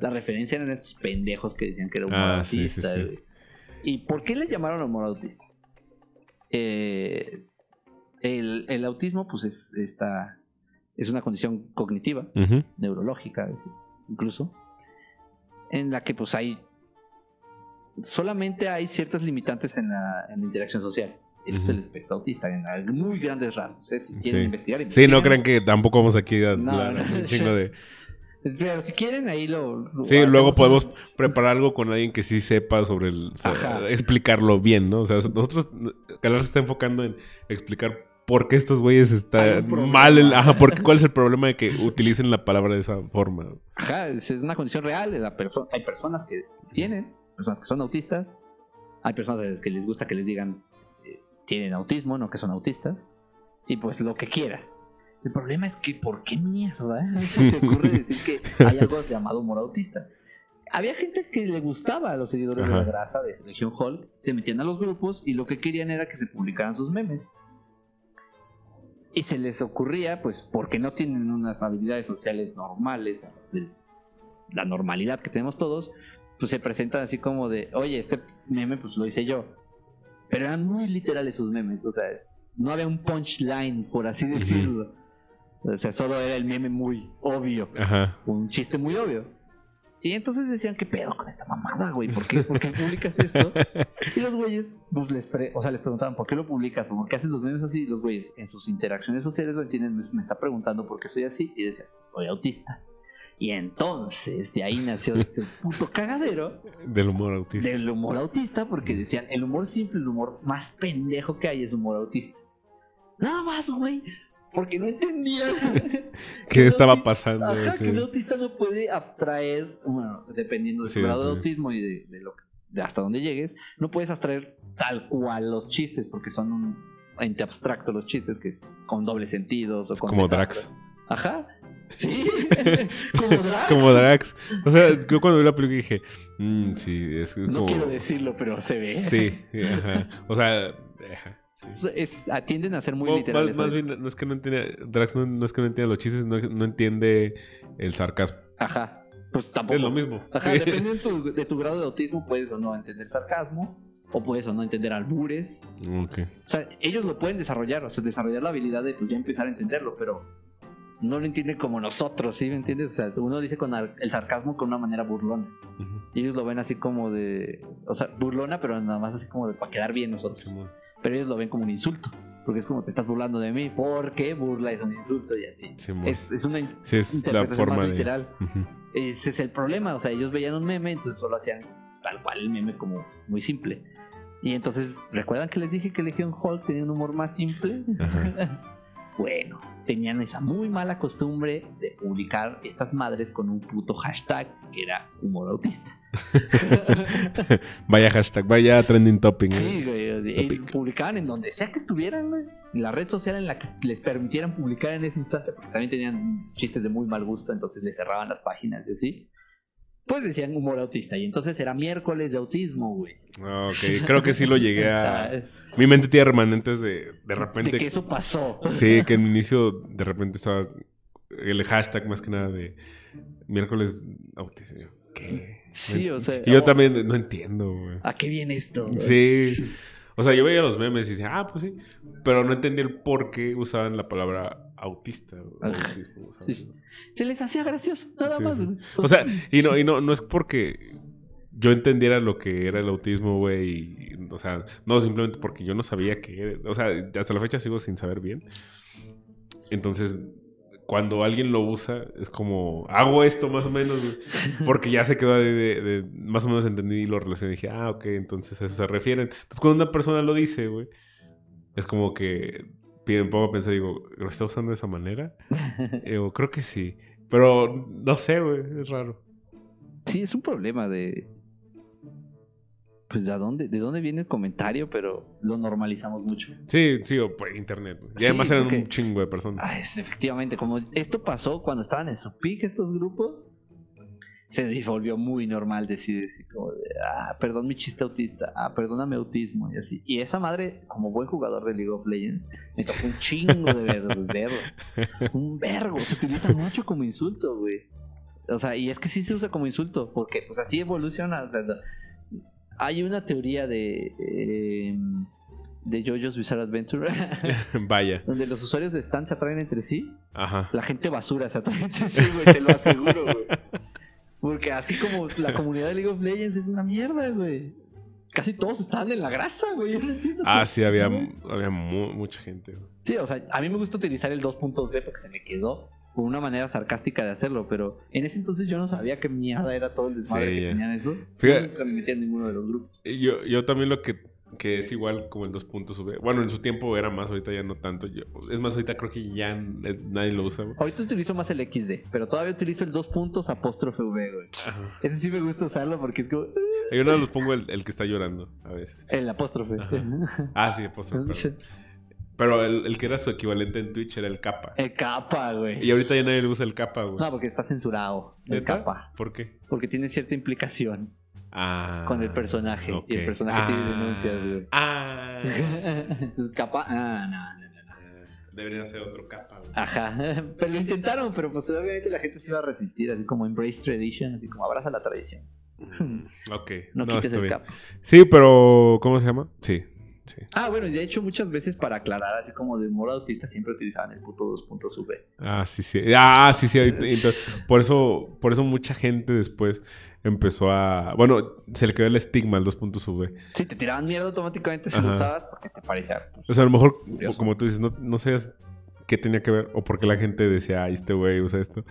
[SPEAKER 1] la referencia eran estos pendejos que decían que era humor
[SPEAKER 2] Ah, sí, sí,
[SPEAKER 1] autista.
[SPEAKER 2] sí.
[SPEAKER 1] ¿Y por qué le llamaron humor autista? Eh, el, el autismo, pues es esta. Es una condición cognitiva,
[SPEAKER 2] Ujú.
[SPEAKER 1] neurológica a veces, incluso, en la que pues hay. Solamente hay ciertas limitantes en la, en la interacción social. Ese es
[SPEAKER 2] Ujú.
[SPEAKER 1] el espectro autista, en muy grandes rasgos. ¿eh? Si
[SPEAKER 2] Sí.
[SPEAKER 1] quieren investigar,
[SPEAKER 2] Sí,
[SPEAKER 1] investiguen.
[SPEAKER 2] no crean que tampoco vamos aquí a
[SPEAKER 1] No,
[SPEAKER 2] hablar
[SPEAKER 1] no,
[SPEAKER 2] un chingo de...
[SPEAKER 1] Pero si quieren, ahí lo. lo
[SPEAKER 2] Sí, luego podemos
[SPEAKER 1] unas-
[SPEAKER 2] preparar algo con alguien que sí sepa sobre el... so-
[SPEAKER 1] Ajá.
[SPEAKER 2] explicarlo bien, ¿no? O sea, nosotros... Calar se está enfocando en explicar por qué estos güeyes están mal... el- ajá, porque, ¿cuál es el problema de que utilicen la palabra de esa forma?
[SPEAKER 1] Ajá, es una condición real. La perso- hay personas que tienen, personas que son autistas. Hay personas a las que les gusta que les digan eh, tienen autismo, no que son autistas. Y pues lo que quieras. El problema es que, ¿por qué mierda se te ocurre decir que hay algo llamado humor autista? Había gente que le gustaba a los seguidores de la grasa de Legion Hulk, se metían a los grupos y lo que querían era que se publicaran sus memes. Y se les ocurría, pues, porque no tienen unas habilidades sociales normales, la normalidad que tenemos todos, pues se presentan así como de, oye, este meme pues lo hice yo. Pero eran muy literales sus memes, o sea, no había un punchline, por así decirlo. O sea, solo era el meme muy obvio,
[SPEAKER 2] Ajá.
[SPEAKER 1] un chiste muy obvio. Y entonces decían, ¿qué pedo con esta mamada, güey? ¿Por qué, ¿Por qué publicas esto? Y los güeyes, pues les, pre- o sea, les preguntaban, ¿por qué lo publicas? ¿O por qué haces los memes así? Y los güeyes, en sus interacciones sociales, lo entienden, me, me está preguntando por qué soy así. Y decían, soy autista. Y entonces, de ahí nació este puto cagadero
[SPEAKER 2] Del humor autista.
[SPEAKER 1] del humor autista, porque decían, el humor simple, el humor más pendejo que hay es humor autista. Nada más, güey. Porque no entendía.
[SPEAKER 2] ¿Qué estaba pasando?
[SPEAKER 1] Ajá,
[SPEAKER 2] Sí.
[SPEAKER 1] que un autista no puede abstraer, bueno, dependiendo de
[SPEAKER 2] Sí,
[SPEAKER 1] su grado de autismo y de, de lo que- de hasta dónde llegues, no puedes abstraer tal cual los chistes, porque son un ente abstracto los chistes, que es con dobles sentidos o con
[SPEAKER 2] como
[SPEAKER 1] metáforas.
[SPEAKER 2] Drax.
[SPEAKER 1] Ajá. Sí, como Drax.
[SPEAKER 2] Como Drax. O sea, yo cuando vi la película dije, "Mm, sí, es
[SPEAKER 1] No
[SPEAKER 2] como...
[SPEAKER 1] quiero decirlo, pero se ve.
[SPEAKER 2] Sí, ajá. O sea, ajá.
[SPEAKER 1] Es, es- ah, a ser muy
[SPEAKER 2] O
[SPEAKER 1] literales.
[SPEAKER 2] más, más
[SPEAKER 1] ¿sabes?
[SPEAKER 2] bien, no es que no entiende, Drax no, no es que no entienda los chistes, no, no entiende el sarcasmo.
[SPEAKER 1] Ajá. Pues tampoco.
[SPEAKER 2] Es lo mismo.
[SPEAKER 1] Ajá,
[SPEAKER 2] Sí.
[SPEAKER 1] depende de tu, de tu grado de autismo, puedes o no entender sarcasmo, o puedes o no entender albures.
[SPEAKER 2] Ok.
[SPEAKER 1] O sea, ellos lo pueden desarrollar, o sea, desarrollar la habilidad de pues, ya empezar a entenderlo, pero no lo entienden como nosotros, ¿sí me entiendes? O sea, uno dice con el sarcasmo con una manera burlona. Ellos lo ven así como de. O sea, burlona, pero nada más así como de para quedar bien nosotros.
[SPEAKER 2] Simón.
[SPEAKER 1] Pero ellos lo ven como un insulto. Porque es como te estás burlando de mí. porque burla es un insulto? Y así. Es, es una
[SPEAKER 2] Sí, es la
[SPEAKER 1] interpretación
[SPEAKER 2] forma
[SPEAKER 1] más
[SPEAKER 2] de...
[SPEAKER 1] literal. Ese es el problema. O sea, ellos veían un meme, entonces solo hacían tal cual el meme como muy simple. Y entonces, ¿recuerdan que les dije que Legion Hulk tenía un humor más simple?
[SPEAKER 2] Ajá.
[SPEAKER 1] bueno, tenían esa muy mala costumbre de publicar estas madres con un puto hashtag que era humor autista.
[SPEAKER 2] Vaya hashtag, vaya trending topic. ¿eh?
[SPEAKER 1] Sí, güey. Y
[SPEAKER 2] Topic.
[SPEAKER 1] publicaban en donde sea que estuvieran, güey. En la red social en la que les permitieran publicar en ese instante, porque también tenían chistes de muy mal gusto, entonces les cerraban las páginas y así. Pues decían humor autista. Y entonces era miércoles de autismo, güey.
[SPEAKER 2] Ah, Ok, creo que sí lo llegué
[SPEAKER 1] Ah,
[SPEAKER 2] a... Mi mente tiene remanentes de de repente...
[SPEAKER 1] de que eso pasó.
[SPEAKER 2] Sí, que en el inicio de repente estaba el hashtag más que nada de miércoles autismo. ¿Qué?
[SPEAKER 1] Sí, o sea.
[SPEAKER 2] Y yo también no entiendo, güey.
[SPEAKER 1] ¿A qué viene esto?
[SPEAKER 2] Sí. O sea, yo veía los memes y decía, ah, pues sí. Pero no entendía el por qué usaban la palabra autista. autismo.
[SPEAKER 1] Se les hacía gracioso, nada
[SPEAKER 2] Sí,
[SPEAKER 1] más.
[SPEAKER 2] sí. O sea, y no, y no, no es porque yo entendiera lo que era el autismo, güey. y, O sea, no simplemente porque yo no sabía que era. O sea, hasta la fecha sigo sin saber bien. Entonces, cuando alguien lo usa, es como, hago esto más o menos, güey, porque ya se quedó de, de- de- más o menos entendí y lo relacioné y dije, ah, ok, entonces a eso se refieren. Entonces, cuando una persona lo dice, güey, es como que me pongo a pensar, digo, ¿lo está usando de esa manera? Digo, creo que sí. Pero no sé, güey, es raro.
[SPEAKER 1] Sí, es un problema de. Pues de dónde, de dónde viene el comentario, pero lo normalizamos mucho.
[SPEAKER 2] Sí, sí, o por internet. güey. Y
[SPEAKER 1] Sí,
[SPEAKER 2] además eran
[SPEAKER 1] porque-
[SPEAKER 2] un chingo de personas.
[SPEAKER 1] Ah, es, efectivamente, como esto pasó cuando estaban en su pick estos grupos, se volvió muy normal decir así como de, ah, perdón mi chiste autista, ah, perdóname autismo y así. Y esa madre, como buen jugador de League of Legends, me tocó un chingo de ver- verlos. Un vergo, se utiliza mucho como insulto, güey. O sea, y es que sí se usa como insulto, porque pues así evoluciona. o sea, hay una teoría de... eh, de JoJo's Bizarre Adventure,
[SPEAKER 2] Vaya.
[SPEAKER 1] donde los usuarios de Stan se atraen entre sí
[SPEAKER 2] Ajá.
[SPEAKER 1] la gente basura se atrae entre sí, güey, te lo aseguro, güey. Porque así como la comunidad de League of Legends es una mierda, güey. Casi todos están en la grasa, güey. Yo no entiendo
[SPEAKER 2] Ah, sí, había, había mu- mucha gente. güey.
[SPEAKER 1] Sí, o sea, a mí me gusta utilizar el 2.2B porque se me quedó con una manera sarcástica de hacerlo, pero en ese entonces yo no sabía qué mierda era todo el desmadre
[SPEAKER 2] Sí,
[SPEAKER 1] que tenían esos.
[SPEAKER 2] Fíjate-
[SPEAKER 1] Nunca me metí en ninguno de los grupos.
[SPEAKER 2] Yo, yo también lo que, que es igual como el 2 puntos V. Bueno, en su tiempo era más, ahorita ya no tanto. Yo, es más, ahorita creo que ya nadie lo usa. güey.
[SPEAKER 1] Ahorita utilizo más el XD, pero todavía utilizo el 2 puntos apóstrofe V, güey.
[SPEAKER 2] Ajá.
[SPEAKER 1] Ese sí me gusta usarlo porque es como
[SPEAKER 2] Yo más los pongo el, el que está llorando a veces.
[SPEAKER 1] el apóstrofe.
[SPEAKER 2] Ajá. Ah, sí, pues, pero, el, el que era su equivalente en Twitch era el capa.
[SPEAKER 1] El capa, güey.
[SPEAKER 2] Y ahorita ya nadie le usa el capa, güey.
[SPEAKER 1] No, porque está censurado el capa.
[SPEAKER 2] ¿Por qué?
[SPEAKER 1] Porque tiene cierta implicación
[SPEAKER 2] Ah,
[SPEAKER 1] con el personaje. Y el personaje tiene
[SPEAKER 2] Ah,
[SPEAKER 1] denuncias, güey.
[SPEAKER 2] Ah.
[SPEAKER 1] Entonces, capa. Ah, no, no, no, no.
[SPEAKER 2] Ah, Debería ser otro capa, güey.
[SPEAKER 1] Ajá. Pero lo intentaron, pero pues obviamente la gente se iba a resistir, así como embrace tradition, así como abraza la tradición.
[SPEAKER 2] Mm, Ok.
[SPEAKER 1] No, quites
[SPEAKER 2] está
[SPEAKER 1] el
[SPEAKER 2] bien.
[SPEAKER 1] capa.
[SPEAKER 2] Sí, pero ¿cómo se llama? Sí. Sí.
[SPEAKER 1] Ah, bueno, y de hecho muchas veces para aclarar, así como de humor autista, siempre utilizaban el puto dos puntos V.
[SPEAKER 2] Ah, sí, sí. Ah, sí, sí. entonces, por eso, por eso mucha gente después empezó a. Bueno, se le quedó el estigma al 2.V.
[SPEAKER 1] Sí, te tiraban mierda automáticamente si lo usabas porque te parecía... pues,
[SPEAKER 2] O sea, a lo mejor,
[SPEAKER 1] Curioso.
[SPEAKER 2] como tú dices, no, no sabías qué tenía que ver o por qué la gente decía, ay, este güey usa esto.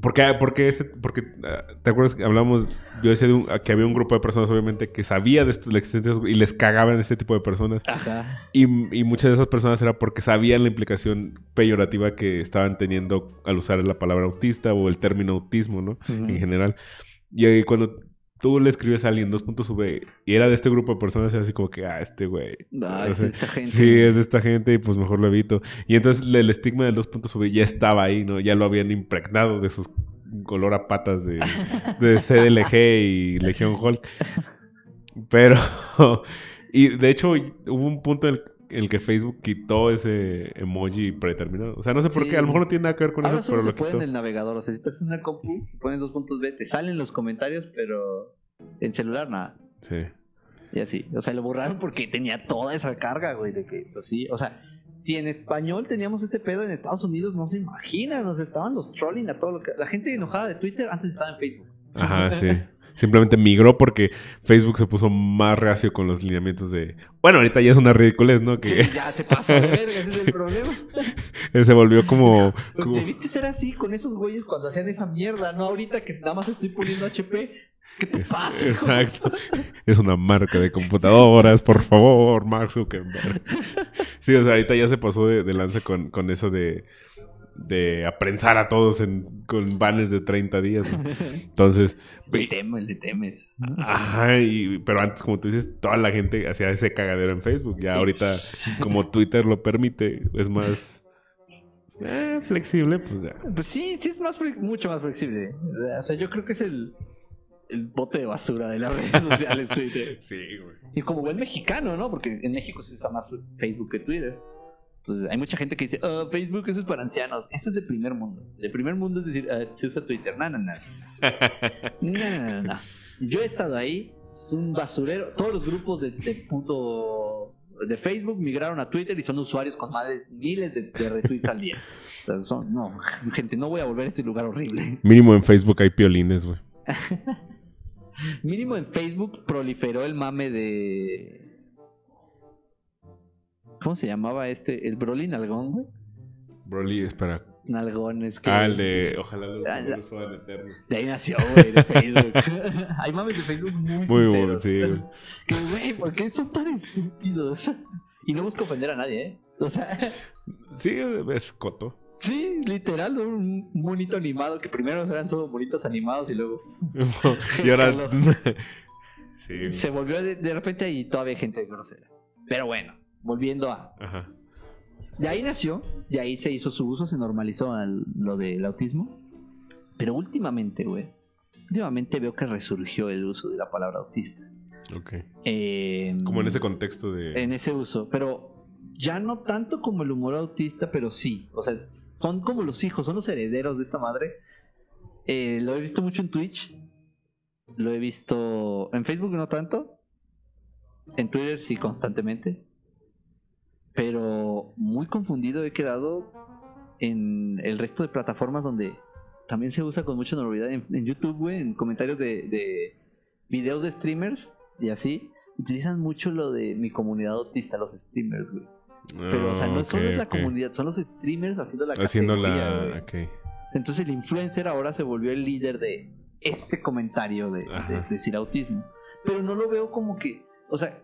[SPEAKER 2] Porque, porque, este, porque ah, ¿te acuerdas que hablamos? Yo decía de un- que había un grupo de personas, obviamente, que sabía de esto, la existencia de y les cagaban este tipo de personas.
[SPEAKER 1] Ajá.
[SPEAKER 2] Y, y muchas de esas personas era porque sabían la implicación peyorativa que estaban teniendo al usar la palabra autista o el término autismo, ¿no? en general. Y cuando tú le escribes a alguien 2.V y era de este grupo de personas, era así como que, ah, este güey.
[SPEAKER 1] Ah,
[SPEAKER 2] O
[SPEAKER 1] es de esta gente.
[SPEAKER 2] Sí, es de esta gente y pues mejor lo evito. Y entonces el estigma del 2.V ya estaba ahí, ¿no? Ya lo habían impregnado de sus color a patas de, de CDLG y Legión Hulk. Pero, y de hecho hubo un punto en el, el que Facebook quitó ese emoji predeterminado. O sea, no sé por
[SPEAKER 1] Sí.
[SPEAKER 2] qué, a lo mejor no tiene nada que ver con
[SPEAKER 1] Ahora
[SPEAKER 2] eso,
[SPEAKER 1] solo
[SPEAKER 2] pero
[SPEAKER 1] se
[SPEAKER 2] lo
[SPEAKER 1] puede en
[SPEAKER 2] quitó.
[SPEAKER 1] el navegador. O sea, si estás en una compu, pones dos puntos B, te salen los comentarios, pero en celular nada.
[SPEAKER 2] Sí.
[SPEAKER 1] Y así. O sea, lo borraron porque tenía toda esa carga, güey, de que, pues sí, o sea, si en español teníamos este pedo en Estados Unidos, no se imaginan, nos estaban los trolling a todo lo que... La gente enojada de Twitter antes estaba en Facebook.
[SPEAKER 2] Ajá, sí. Simplemente migró porque Facebook se puso más reacio con los lineamientos de... Bueno, ahorita ya es una ridiculez, ¿no? Que
[SPEAKER 1] Sí, ya se pasó de verga, ese es el problema.
[SPEAKER 2] se volvió como... Como-
[SPEAKER 1] debiste ser así con esos güeyes cuando hacían esa mierda, no ahorita que nada más estoy poniendo HP. ¿Qué te pasa? hijo?
[SPEAKER 2] Exacto. Es una marca de computadoras, por favor, Mark Zuckerberg. Sí, o sea, ahorita ya se pasó de, de lanza con, con eso de, de aprensar a todos en, con banes de 30 días. ¿no? Entonces,
[SPEAKER 1] Le temes, le temes.
[SPEAKER 2] ajá, y- pero antes, como tú dices, toda la gente hacía ese cagadero en Facebook. Ya ahorita, como Twitter lo permite, es más eh, flexible, pues ya.
[SPEAKER 1] Pues sí, sí es más mucho más flexible. O sea, yo creo que es el, el bote de basura de las redes sociales Twitter.
[SPEAKER 2] Sí, güey.
[SPEAKER 1] Y como buen mexicano, ¿no? Porque en México se usa más Facebook que Twitter. Entonces hay mucha gente que dice, "Ah, Facebook eso es para ancianos. Eso es de primer mundo. De primer mundo es decir, "Ah, se usa Twitter. No, no, no. No, no, no, no. Yo he estado ahí. Es un basurero. Todos los grupos de, de punto de Facebook migraron a Twitter y son usuarios con más de miles de, de retweets al día. O sea, son, no, gente, no voy a volver a ese lugar horrible.
[SPEAKER 2] Mínimo en Facebook hay piolines, güey.
[SPEAKER 1] Mínimo en Facebook proliferó el mame de. ¿Cómo se llamaba este? ¿El Broly Nalgón, güey?
[SPEAKER 2] Broly, espera.
[SPEAKER 1] Nalgón, es que.
[SPEAKER 2] Ah, el de Ojalá los
[SPEAKER 1] Ah,
[SPEAKER 2] fueran eternos.
[SPEAKER 1] De ahí nació, güey, de Facebook. Hay mames de Facebook muy,
[SPEAKER 2] Muy
[SPEAKER 1] sinceros.
[SPEAKER 2] bueno, sí, güey.
[SPEAKER 1] Que, güey, ¿por qué son tan estúpidos? Y no busco ofender a nadie, ¿eh? O sea,
[SPEAKER 2] Sí, es coto.
[SPEAKER 1] sí, literal, un monito animado que primero eran solo bonitos animados y luego
[SPEAKER 2] y ahora.
[SPEAKER 1] Escaló.
[SPEAKER 2] sí.
[SPEAKER 1] se volvió de, de repente y todavía hay gente grosera. Pero bueno, volviendo a.
[SPEAKER 2] Ajá.
[SPEAKER 1] De ahí nació, de ahí se hizo su uso, se normalizó al- lo del autismo. Pero últimamente, güey, últimamente veo que resurgió el uso de la palabra autista.
[SPEAKER 2] Ok.
[SPEAKER 1] Eh,
[SPEAKER 2] Como en ese contexto de.
[SPEAKER 1] en ese uso, pero ya no tanto como el humor autista, pero sí. O sea, son como los hijos, son los herederos de esta madre. Eh, lo he visto mucho en Twitch. Lo he visto en Facebook no tanto. En Twitter sí constantemente. Pero muy confundido he quedado en el resto de plataformas donde también se usa con mucha normalidad. En, en YouTube, güey, en comentarios de, de videos de streamers y así. Utilizan mucho lo de mi comunidad autista, los streamers, güey. Pero, o sea, no
[SPEAKER 2] Ah,
[SPEAKER 1] solo es la comunidad, son los streamers haciendo la
[SPEAKER 2] Haciendo la.
[SPEAKER 1] güey.
[SPEAKER 2] Ok.
[SPEAKER 1] Entonces el influencer ahora se volvió el líder de este comentario de, decir autismo. Pero no lo veo como que, o sea,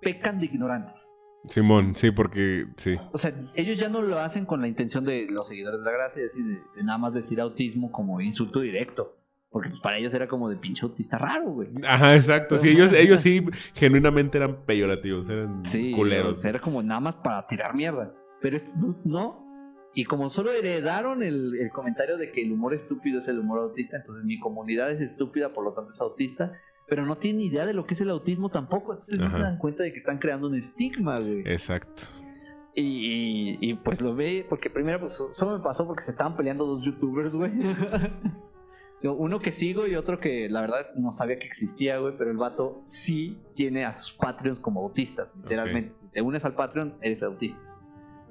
[SPEAKER 1] pecan de ignorantes.
[SPEAKER 2] Simón, sí, porque. Sí.
[SPEAKER 1] O sea, ellos ya no lo hacen con la intención de los seguidores de la gracia, es decir, de, de nada más decir autismo como insulto directo. Porque pues, para ellos era como de pinche autista raro, güey.
[SPEAKER 2] Ajá, exacto. Sí, ellos, ellos sí genuinamente eran peyorativos, eran
[SPEAKER 1] Sí,
[SPEAKER 2] culeros.
[SPEAKER 1] era como nada más para tirar mierda. Pero estos no. Y como solo heredaron el, el comentario de que el humor estúpido es el humor autista, entonces mi comunidad es estúpida, por lo tanto es autista. Pero no tienen idea de lo que es el autismo tampoco. Entonces no se dan cuenta de que están creando un estigma, güey.
[SPEAKER 2] Exacto.
[SPEAKER 1] Y, y- y, pues lo ve, porque primero pues solo me pasó porque se estaban peleando dos youtubers, güey. Uno que sigo y otro que la verdad no sabía que existía, güey, pero el vato sí tiene a sus Patreons como autistas, literalmente. Si te unes al Patreon, eres autista.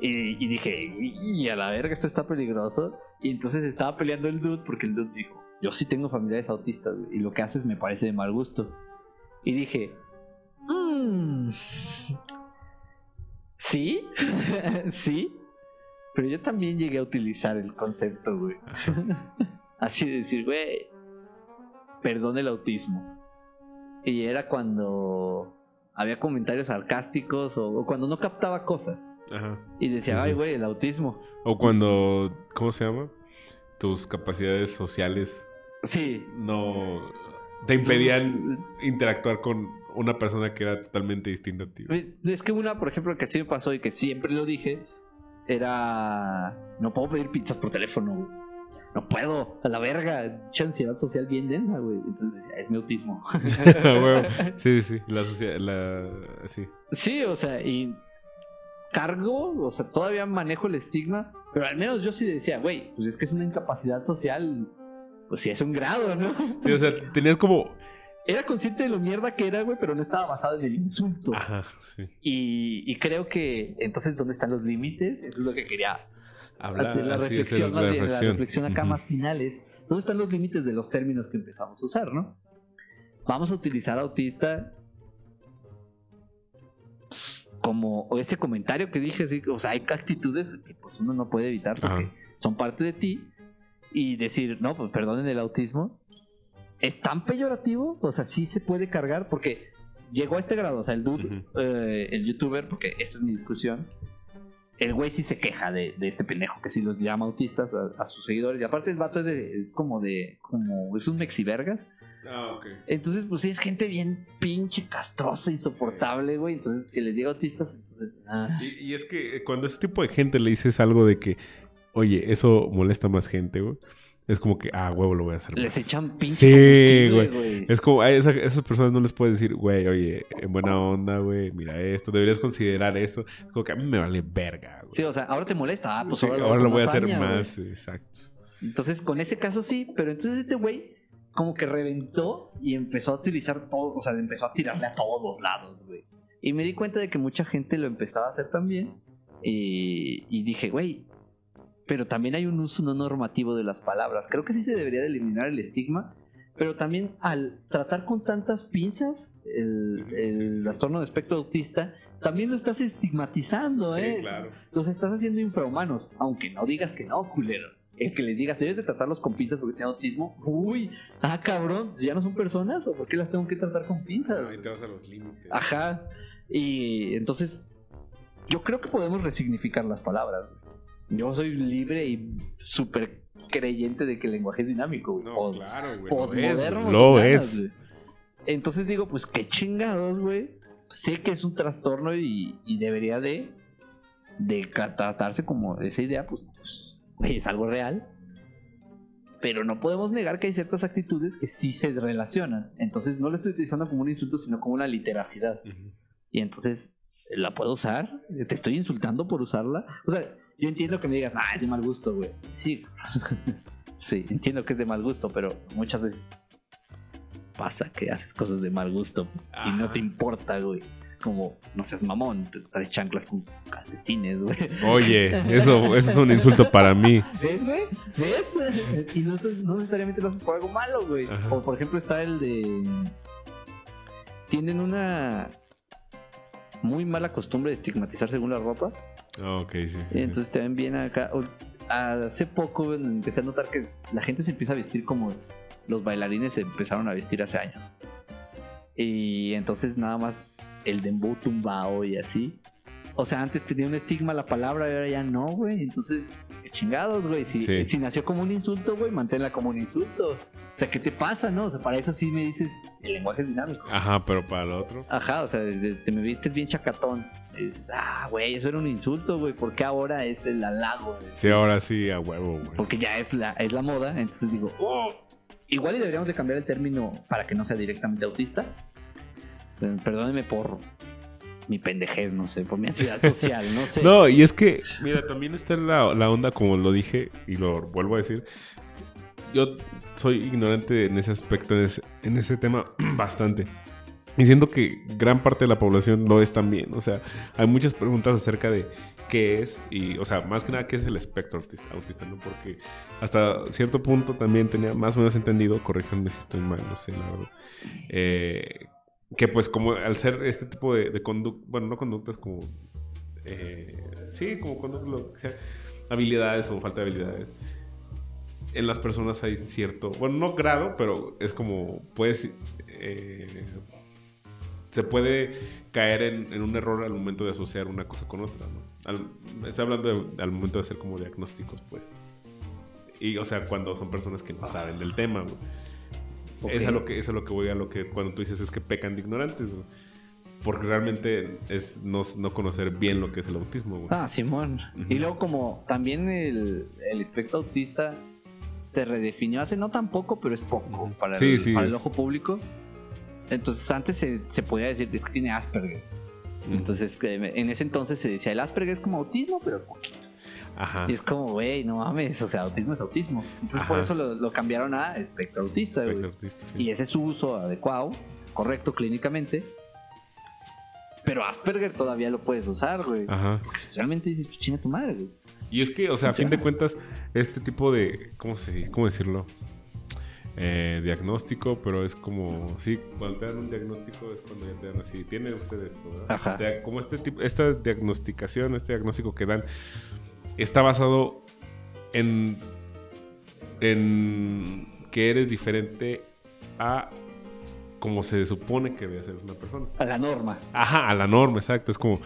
[SPEAKER 1] Y, y dije, y a la verga, esto está peligroso. Y entonces estaba peleando el dude porque el dude dijo, yo sí tengo familiares autistas y lo que haces me parece de mal gusto. Y dije, mmm, sí, sí, pero yo también llegué a utilizar el concepto, güey. Así de decir, güey, perdón el autismo. Y era cuando había comentarios sarcásticos o, cuando no captaba cosas.
[SPEAKER 2] Ajá.
[SPEAKER 1] Y decía,
[SPEAKER 2] Sí, sí.
[SPEAKER 1] ay, güey, el autismo.
[SPEAKER 2] O cuando, ¿cómo se llama? Tus capacidades sociales
[SPEAKER 1] Sí.
[SPEAKER 2] no te impedían interactuar con una persona que era totalmente distinta a ti.
[SPEAKER 1] Pues, Es que una, por ejemplo, que sí me pasó y que siempre lo dije, era... No puedo pedir pizzas por teléfono. No puedo, a la verga. Mucha ansiedad social bien densa, güey. Entonces decía, es mi autismo.
[SPEAKER 2] Sí, sí. La sociedad, la... Sí.
[SPEAKER 1] sí, o sea, y cargo, o sea, todavía manejo el estigma, pero al menos yo sí decía, güey, pues es que es una incapacidad social, pues sí es un grado, ¿no?
[SPEAKER 2] Sí, o sea, tenías como...
[SPEAKER 1] Era consciente de lo mierda que era, güey, pero no estaba basado en el insulto.
[SPEAKER 2] Ajá, sí.
[SPEAKER 1] Y, y creo que entonces, ¿dónde están los límites? Eso es lo que quería
[SPEAKER 2] Hablar,
[SPEAKER 1] hacer la
[SPEAKER 2] así,
[SPEAKER 1] reflexión,
[SPEAKER 2] la
[SPEAKER 1] bien, la
[SPEAKER 2] reflexión.
[SPEAKER 1] reflexión acá más finales. ¿Dónde están los límites de los términos que empezamos a usar, no? Vamos a utilizar autista como ese comentario que dije, sí, o sea, hay actitudes que pues uno no puede evitar porque
[SPEAKER 2] Ajá.
[SPEAKER 1] son parte de ti y decir, no, pues perdonen el autismo, es tan peyorativo, o sea, sí se puede cargar porque llegó a este grado, o sea, el dude, eh, el youtuber, porque esta es mi discusión, el güey sí se queja de, de este pendejo que sí los llama autistas a, a sus seguidores. Y aparte el vato es, de- es como de, como, es un mexivergas.
[SPEAKER 2] Ah, ok.
[SPEAKER 1] Entonces, pues sí, es gente bien pinche castrosa, insoportable, güey. Entonces, que les llega autistas, entonces, ah.
[SPEAKER 2] Y, y es que eh, cuando ese tipo de gente le dices algo de que, oye, eso molesta más gente, güey, es como que, ah, huevo, lo voy a hacer.
[SPEAKER 1] les
[SPEAKER 2] más.
[SPEAKER 1] echan pinche
[SPEAKER 2] Sí, güey. Es como, a esa- esas personas no les puedes decir, güey, oye, en buena onda, güey, mira esto, deberías considerar esto. Es como que a mí me vale verga, güey.
[SPEAKER 1] Sí, o sea, ahora te molesta, ah, pues
[SPEAKER 2] Sí,
[SPEAKER 1] ahora,
[SPEAKER 2] ahora lo voy a hacer
[SPEAKER 1] güey.
[SPEAKER 2] más, exacto.
[SPEAKER 1] Entonces, con ese caso sí, pero entonces este güey como que reventó y empezó a utilizar todo, o sea, empezó a tirarle a todos lados, güey. Y me di cuenta de que mucha gente lo empezaba a hacer también. Y, y dije, güey, pero también hay un uso no normativo de las palabras. Creo que sí se debería de eliminar el estigma. Pero también al tratar con tantas pinzas el, trastorno de espectro autista, también lo estás estigmatizando,
[SPEAKER 2] Sí,
[SPEAKER 1] ¿eh?
[SPEAKER 2] claro.
[SPEAKER 1] Los estás haciendo infrahumanos, aunque no digas que no, culero. El que les digas, debes de tratarlos con pinzas porque tienen autismo. Uy, ah, cabrón, ¿ya no son personas? ¿O por qué las tengo que tratar con pinzas?
[SPEAKER 2] Ahí te vas a los límites.
[SPEAKER 1] Ajá. Y entonces, yo creo que podemos resignificar las palabras. güey. Yo soy libre y súper creyente de que el lenguaje es dinámico. güey.
[SPEAKER 2] No,
[SPEAKER 1] Pos-
[SPEAKER 2] claro, güey. Güey, Lo es.
[SPEAKER 1] güey. Entonces digo, pues qué chingados, güey. Sé que es un trastorno y, y debería de, de tratarse como esa idea, pues, pues, güey, es algo real. Pero no podemos negar que hay ciertas actitudes que sí se relacionan. Entonces no lo estoy utilizando como un insulto, sino como una literacidad. Y entonces, ¿la puedo usar? ¿Te estoy insultando por usarla? O sea, yo entiendo que me digas, ah, es de mal gusto, güey. Sí, sí, entiendo que es de mal gusto, pero muchas veces pasa que haces cosas de mal gusto y no te importa, güey. Como, no seas mamón, te traes chanclas con calcetines, güey.
[SPEAKER 2] Oye, eso, eso es un insulto para mí.
[SPEAKER 1] ¿Ves, güey? ¿Ves? Y no, no necesariamente lo haces por algo malo, güey.
[SPEAKER 2] Ajá.
[SPEAKER 1] O por ejemplo está el de... Tienen una muy mala costumbre de estigmatizar según la ropa.
[SPEAKER 2] Ah, Ok, sí, sí, sí.
[SPEAKER 1] Entonces te ven bien acá. Hace poco empecé a notar que la gente se empieza a vestir como los bailarines se empezaron a vestir hace años. Y entonces nada más el dembow tumbao y así. O sea, antes tenía un estigma la palabra y ahora ya no, güey. Entonces, qué chingados, güey. Si,
[SPEAKER 2] Sí.
[SPEAKER 1] si nació como un insulto, güey, manténla como un insulto. O sea, ¿qué te pasa, no? O sea, para eso sí me dices, el lenguaje es dinámico.
[SPEAKER 2] Ajá, pero para lo otro.
[SPEAKER 1] Ajá, o sea, de- te me vistes bien chacatón. Y dices, ah, güey, eso era un insulto, güey. ¿Por qué ahora es el halago? güey?
[SPEAKER 2] Sí, ahora sí, a huevo, güey.
[SPEAKER 1] Porque ya es la, es la moda. Entonces digo, oh, igual y deberíamos de cambiar el término para que no sea directamente autista. Perdónenme por mi pendejez, no sé, por mi ansiedad social, no sé.
[SPEAKER 2] No, y es que, mira, también está la, la onda, como lo dije y lo vuelvo a decir, yo soy ignorante en ese aspecto, en ese, en ese tema bastante. Y siento que gran parte de la población lo es también. O sea, hay muchas preguntas acerca de qué es y, o sea, más que nada qué es el espectro autista, autista ¿no? Porque hasta cierto punto también tenía más o menos entendido, corríjanme si estoy mal, no sé, la verdad, eh, que pues como al ser este tipo de, de conductas, bueno, no conductas como, eh, sí, como conductas, habilidades o falta de habilidades, en las personas hay cierto, bueno, no grado, pero es como, puedes, eh, se puede caer en, un error al momento de asociar una cosa con otra, ¿no? estoy hablando al momento de hacer como diagnósticos, pues. Y, o sea, cuando son personas que no saben del tema, güey. Es, a lo que, es a lo que voy a lo que cuando tú dices es que pecan de ignorantes, Porque realmente es no, no, conocer bien lo que es el autismo, güey.
[SPEAKER 1] Ah, Simón. Y luego como también el, el espectro autista se redefinió hace no tan poco, pero es poco para, el, ojo público. Entonces antes se, se podía decir es que tiene Asperger. Entonces en ese entonces se decía el Asperger es como autismo, pero poquito. Ajá. Y es como, güey, no mames, o sea, autismo es autismo. Entonces por eso lo, cambiaron a espectro autista. Y ese es su uso adecuado, correcto clínicamente. Pero Asperger todavía lo puedes usar, güey. Ajá. Porque realmente dices, chinga tu madre, güey.
[SPEAKER 2] Y es que, o sea, a fin de cuentas, este tipo de. ¿Cómo, se, cómo decirlo? Eh, diagnóstico, pero es como. Sí, cuando te dan un diagnóstico es cuando ya te dan así. Tiene usted esto, ¿verdad? Ajá. como este tipo. Esta diagnosticación, este diagnóstico que dan, está basado en. En que eres diferente a como se supone que debe ser una persona.
[SPEAKER 1] A la norma.
[SPEAKER 2] Ajá, a la norma, exacto. Es como.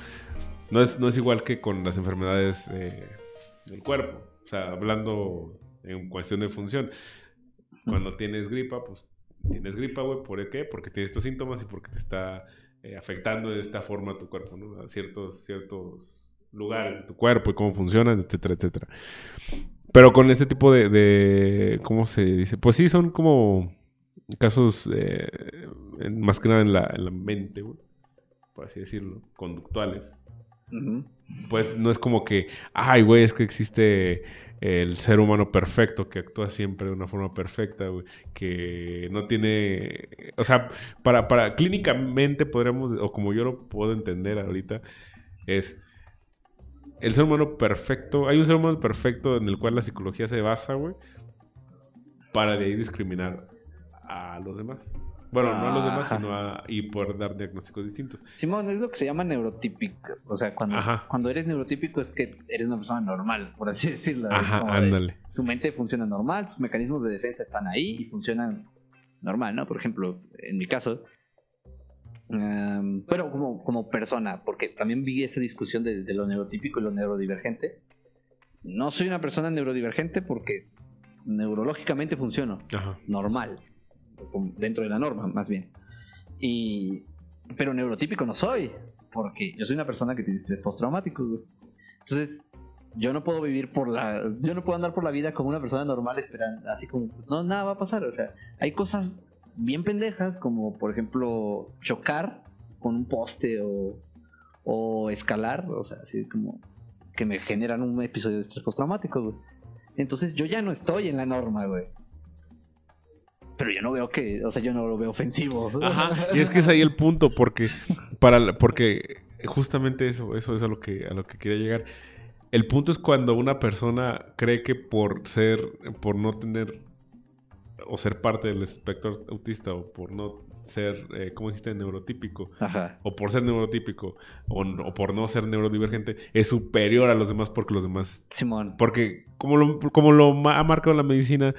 [SPEAKER 2] No es, no es igual que con las enfermedades eh, del cuerpo. O sea, hablando en cuestión de función. Cuando tienes gripa, pues tienes gripa, güey. ¿Por qué? Porque tienes estos síntomas y porque te está eh, afectando de esta forma tu cuerpo, ¿no? A ciertos, ciertos lugares de tu cuerpo y cómo funcionan, etcétera, etcétera. Pero con este tipo de, de ¿cómo se dice? Pues sí, son como casos eh, más que nada en la, en la mente, por así decirlo, conductuales. Pues no es como que, ay, güey, es que existe el ser humano perfecto que actúa siempre de una forma perfecta, que no tiene, o sea, para, para clínicamente podríamos, o como yo lo puedo entender ahorita, es el ser humano perfecto, hay un ser humano perfecto en el cual la psicología se basa, güey, para de ahí discriminar a los demás. Bueno, no a los demás, sino a, y poder dar diagnósticos distintos.
[SPEAKER 1] Simón, es lo que se llama neurotípico. O sea, cuando, cuando eres neurotípico es que eres una persona normal, por así decirlo.
[SPEAKER 2] Ajá, ándale.
[SPEAKER 1] Tu mente funciona normal, tus mecanismos de defensa están ahí y funcionan normal, ¿no? Por ejemplo, en mi caso, um, bueno, como, como persona, porque también vi esa discusión de, de, lo neurotípico y lo neurodivergente. No soy una persona neurodivergente porque neurológicamente funciono normal dentro de la norma, más bien. Y, pero neurotípico no soy, porque yo soy una persona que tiene estrés postraumático. Entonces, yo no puedo vivir por la, yo no puedo andar por la vida como una persona normal esperando, así como, pues no, nada va a pasar. O sea, hay cosas bien pendejas como, por ejemplo, chocar con un poste o, o escalar, o sea, así como que me generan un episodio de estrés postraumático, Entonces yo ya no estoy en la norma, güey pero yo no veo que, o sea, yo no lo veo ofensivo.
[SPEAKER 2] Ajá, y es que es ahí el punto, porque, para, porque justamente eso, eso es a lo que, a lo que quería llegar. El punto es cuando una persona cree que por ser, por no tener, o ser parte del espectro autista, o por no ser, eh, ¿cómo dijiste? Neurotípico. Ajá. O por ser neurotípico, o, o, por no ser neurodivergente, es superior a los demás porque los demás...
[SPEAKER 1] Simón.
[SPEAKER 2] Porque como lo, como lo ha marcado la medicina,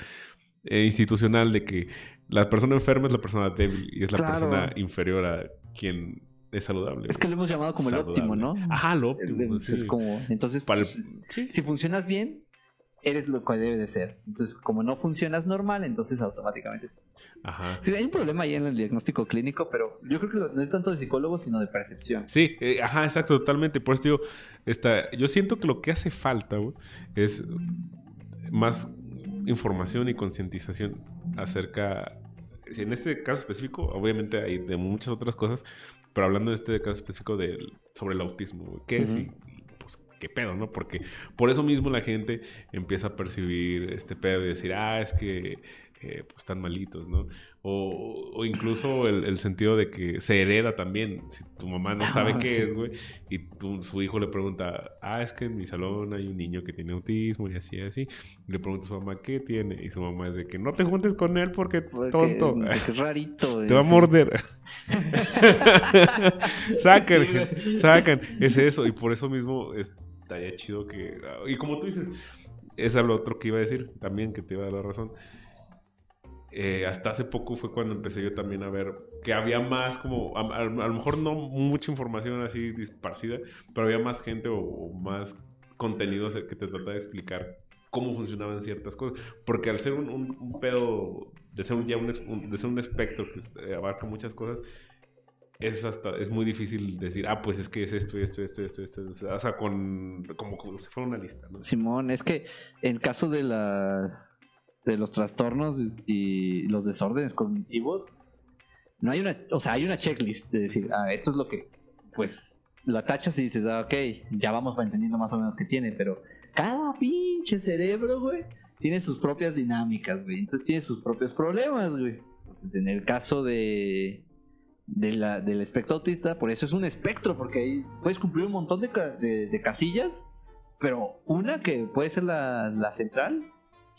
[SPEAKER 2] eh, institucional de que la persona enferma es la persona débil y es la persona inferior a quien es saludable.
[SPEAKER 1] Es que lo hemos llamado como el óptimo, ¿no?
[SPEAKER 2] Ajá, lo óptimo.
[SPEAKER 1] entonces, pues, si funcionas bien, eres lo que debe de ser. Entonces, como no funcionas normal, entonces automáticamente. Ajá. Sí, hay un problema ahí en el diagnóstico clínico, pero yo creo que no es tanto de psicólogo, sino de percepción.
[SPEAKER 2] Sí, eh, ajá, exacto, totalmente. Por eso digo, esta, yo siento que lo que hace falta es más información y concientización acerca, en este caso específico, obviamente hay de muchas otras cosas, pero hablando de este caso específico de, sobre el autismo, ¿qué es y pues, qué pedo, ¿no? Porque por eso mismo la gente empieza a percibir este pedo y decir, ah, es que eh, pues están malitos, ¿no? O, o incluso el, el, sentido de que se hereda también. Si tu mamá no sabe qué es, güey, y tu, su hijo le pregunta, ah, es que en mi salón hay un niño que tiene autismo y así, así. Y le pregunta a su mamá, ¿qué tiene? Y su mamá es de que no te juntes con él porque, porque tonto.
[SPEAKER 1] Es rarito.
[SPEAKER 2] Te va a morder. sacan, sí, sacan. Es eso. Y por eso mismo estaría chido que. Y como tú dices, es lo otro que iba a decir también, que te iba a dar la razón eh, hasta hace poco fue cuando empecé yo también a ver que había más como, a, a, a lo mejor no mucha información así disparcida, pero había más gente o, o, más contenido que te trata de explicar cómo funcionaban ciertas cosas. Porque al ser un, un, un pedo, de ser un, ya un, de ser un espectro que abarca muchas cosas, es hasta es muy difícil decir, ah, pues es que es esto, esto, esto, esto, esto. O sea, con, como, como si fuera una lista, ¿no?
[SPEAKER 1] Simón, es que en caso de las de los trastornos y los desórdenes cognitivos, no hay una, o sea, hay una checklist de decir, ah, esto es lo que, pues, la tachas y dices, ah, ok, ya vamos entendiendo más o menos qué tiene, pero cada pinche cerebro, güey, tiene sus propias dinámicas, güey, entonces tiene sus propios problemas, güey. Entonces, en el caso de, de la, del espectro autista, por eso es un espectro, porque ahí puedes cumplir un montón de, de, de casillas, pero una que puede ser la, la central,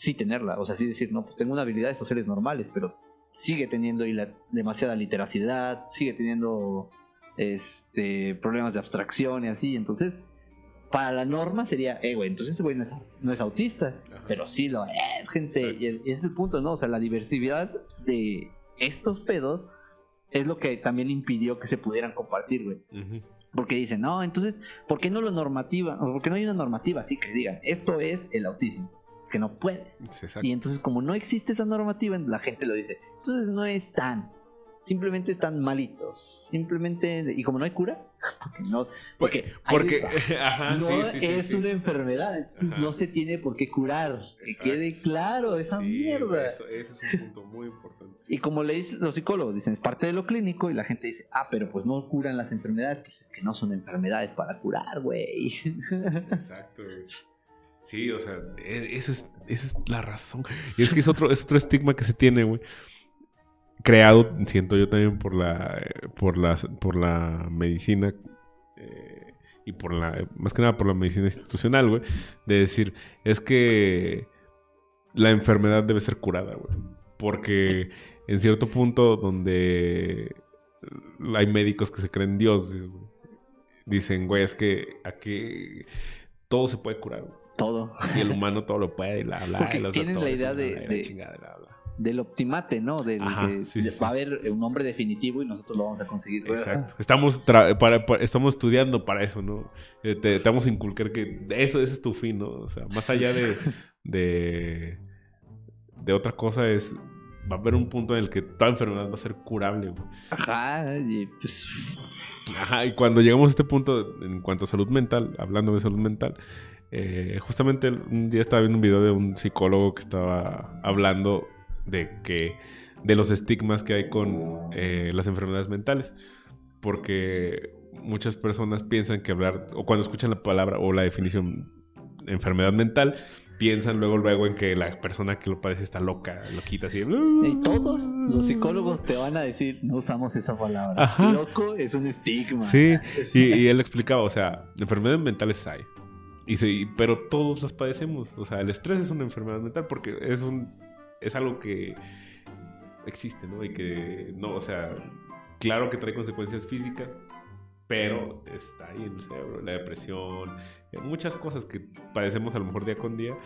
[SPEAKER 1] sí tenerla, o sea, sí decir, no, pues tengo una habilidad de sociales normales, pero sigue teniendo la, demasiada literacidad, sigue teniendo este problemas de abstracción y así, entonces para la norma sería, eh, güey, entonces ese güey no es, no es autista, Ajá. pero sí lo es, gente, y, ese es el punto, ¿no? O sea, la diversidad de estos pedos es lo que también impidió que se pudieran compartir, güey. Uh -huh. Porque dicen, no, entonces, ¿por qué no lo normativa? ¿O por qué no hay una normativa así que digan, esto es el autismo? Que no puedes. Exacto. Y entonces, como no existe esa normativa, la gente lo dice. Entonces no están. Simplemente están malitos. Simplemente. Y como no hay cura, porque no. Porque,
[SPEAKER 2] porque ajá,
[SPEAKER 1] no
[SPEAKER 2] sí, sí,
[SPEAKER 1] es una enfermedad. No se tiene por qué curar. Que quede claro esa mierda.
[SPEAKER 2] Eso, ese es un punto muy importante.
[SPEAKER 1] Y como le dicen los psicólogos, dicen es parte de lo clínico. Y la gente dice, ah, pero pues no curan las enfermedades. Pues es que no son enfermedades para curar, güey.
[SPEAKER 2] Exacto, güey. Sí, o sea, e, eso es, eso es la razón. Y es que es otro, es otro estigma que se tiene, güey. Creado, siento yo también, por la, por la, por la medicina eh, y por la, más que nada por la medicina institucional, güey. De decir, es que la enfermedad debe ser curada, güey. Porque en cierto punto donde hay médicos que se creen dioses, güey, dicen, güey, es que aquí todo se puede curar, güey
[SPEAKER 1] todo.
[SPEAKER 2] Y el humano todo lo puede, y la, la,
[SPEAKER 1] Porque
[SPEAKER 2] y
[SPEAKER 1] tienen la idea de, de
[SPEAKER 2] chingada, la, la.
[SPEAKER 1] del optimate, ¿no? Del,
[SPEAKER 2] Ajá,
[SPEAKER 1] de,
[SPEAKER 2] sí, sí,
[SPEAKER 1] va a haber un nombre definitivo y nosotros lo vamos a conseguir.
[SPEAKER 2] Exacto. Estamos, para, para, estamos estudiando para eso, ¿no? Eh, te, te, vamos a inculcar que eso, ese es tu fin, ¿no? O sea, más allá de, de, de otra cosa es va a haber un punto en el que toda enfermedad va a ser curable. Güey.
[SPEAKER 1] Ajá, y pues...
[SPEAKER 2] Ajá, y cuando llegamos a este punto en cuanto a salud mental, hablando de salud mental, eh, justamente un día estaba viendo un video de un psicólogo que estaba hablando de que de los estigmas que hay con eh, las enfermedades mentales, porque muchas personas piensan que hablar o cuando escuchan la palabra o la definición enfermedad mental piensan luego luego en que la persona que lo padece está loca, loquita así.
[SPEAKER 1] Y todos los psicólogos te van a decir, no usamos esa palabra. Ajá. Loco es un estigma.
[SPEAKER 2] Sí, y, y, él explicaba, o sea, enfermedades mentales hay. Y sí, pero todos las padecemos. O sea, el estrés es una enfermedad mental porque es un es algo que existe, ¿no? Y que no, o sea, claro que trae consecuencias físicas, pero está ahí en el cerebro, la depresión, muchas cosas que padecemos a lo mejor día con día,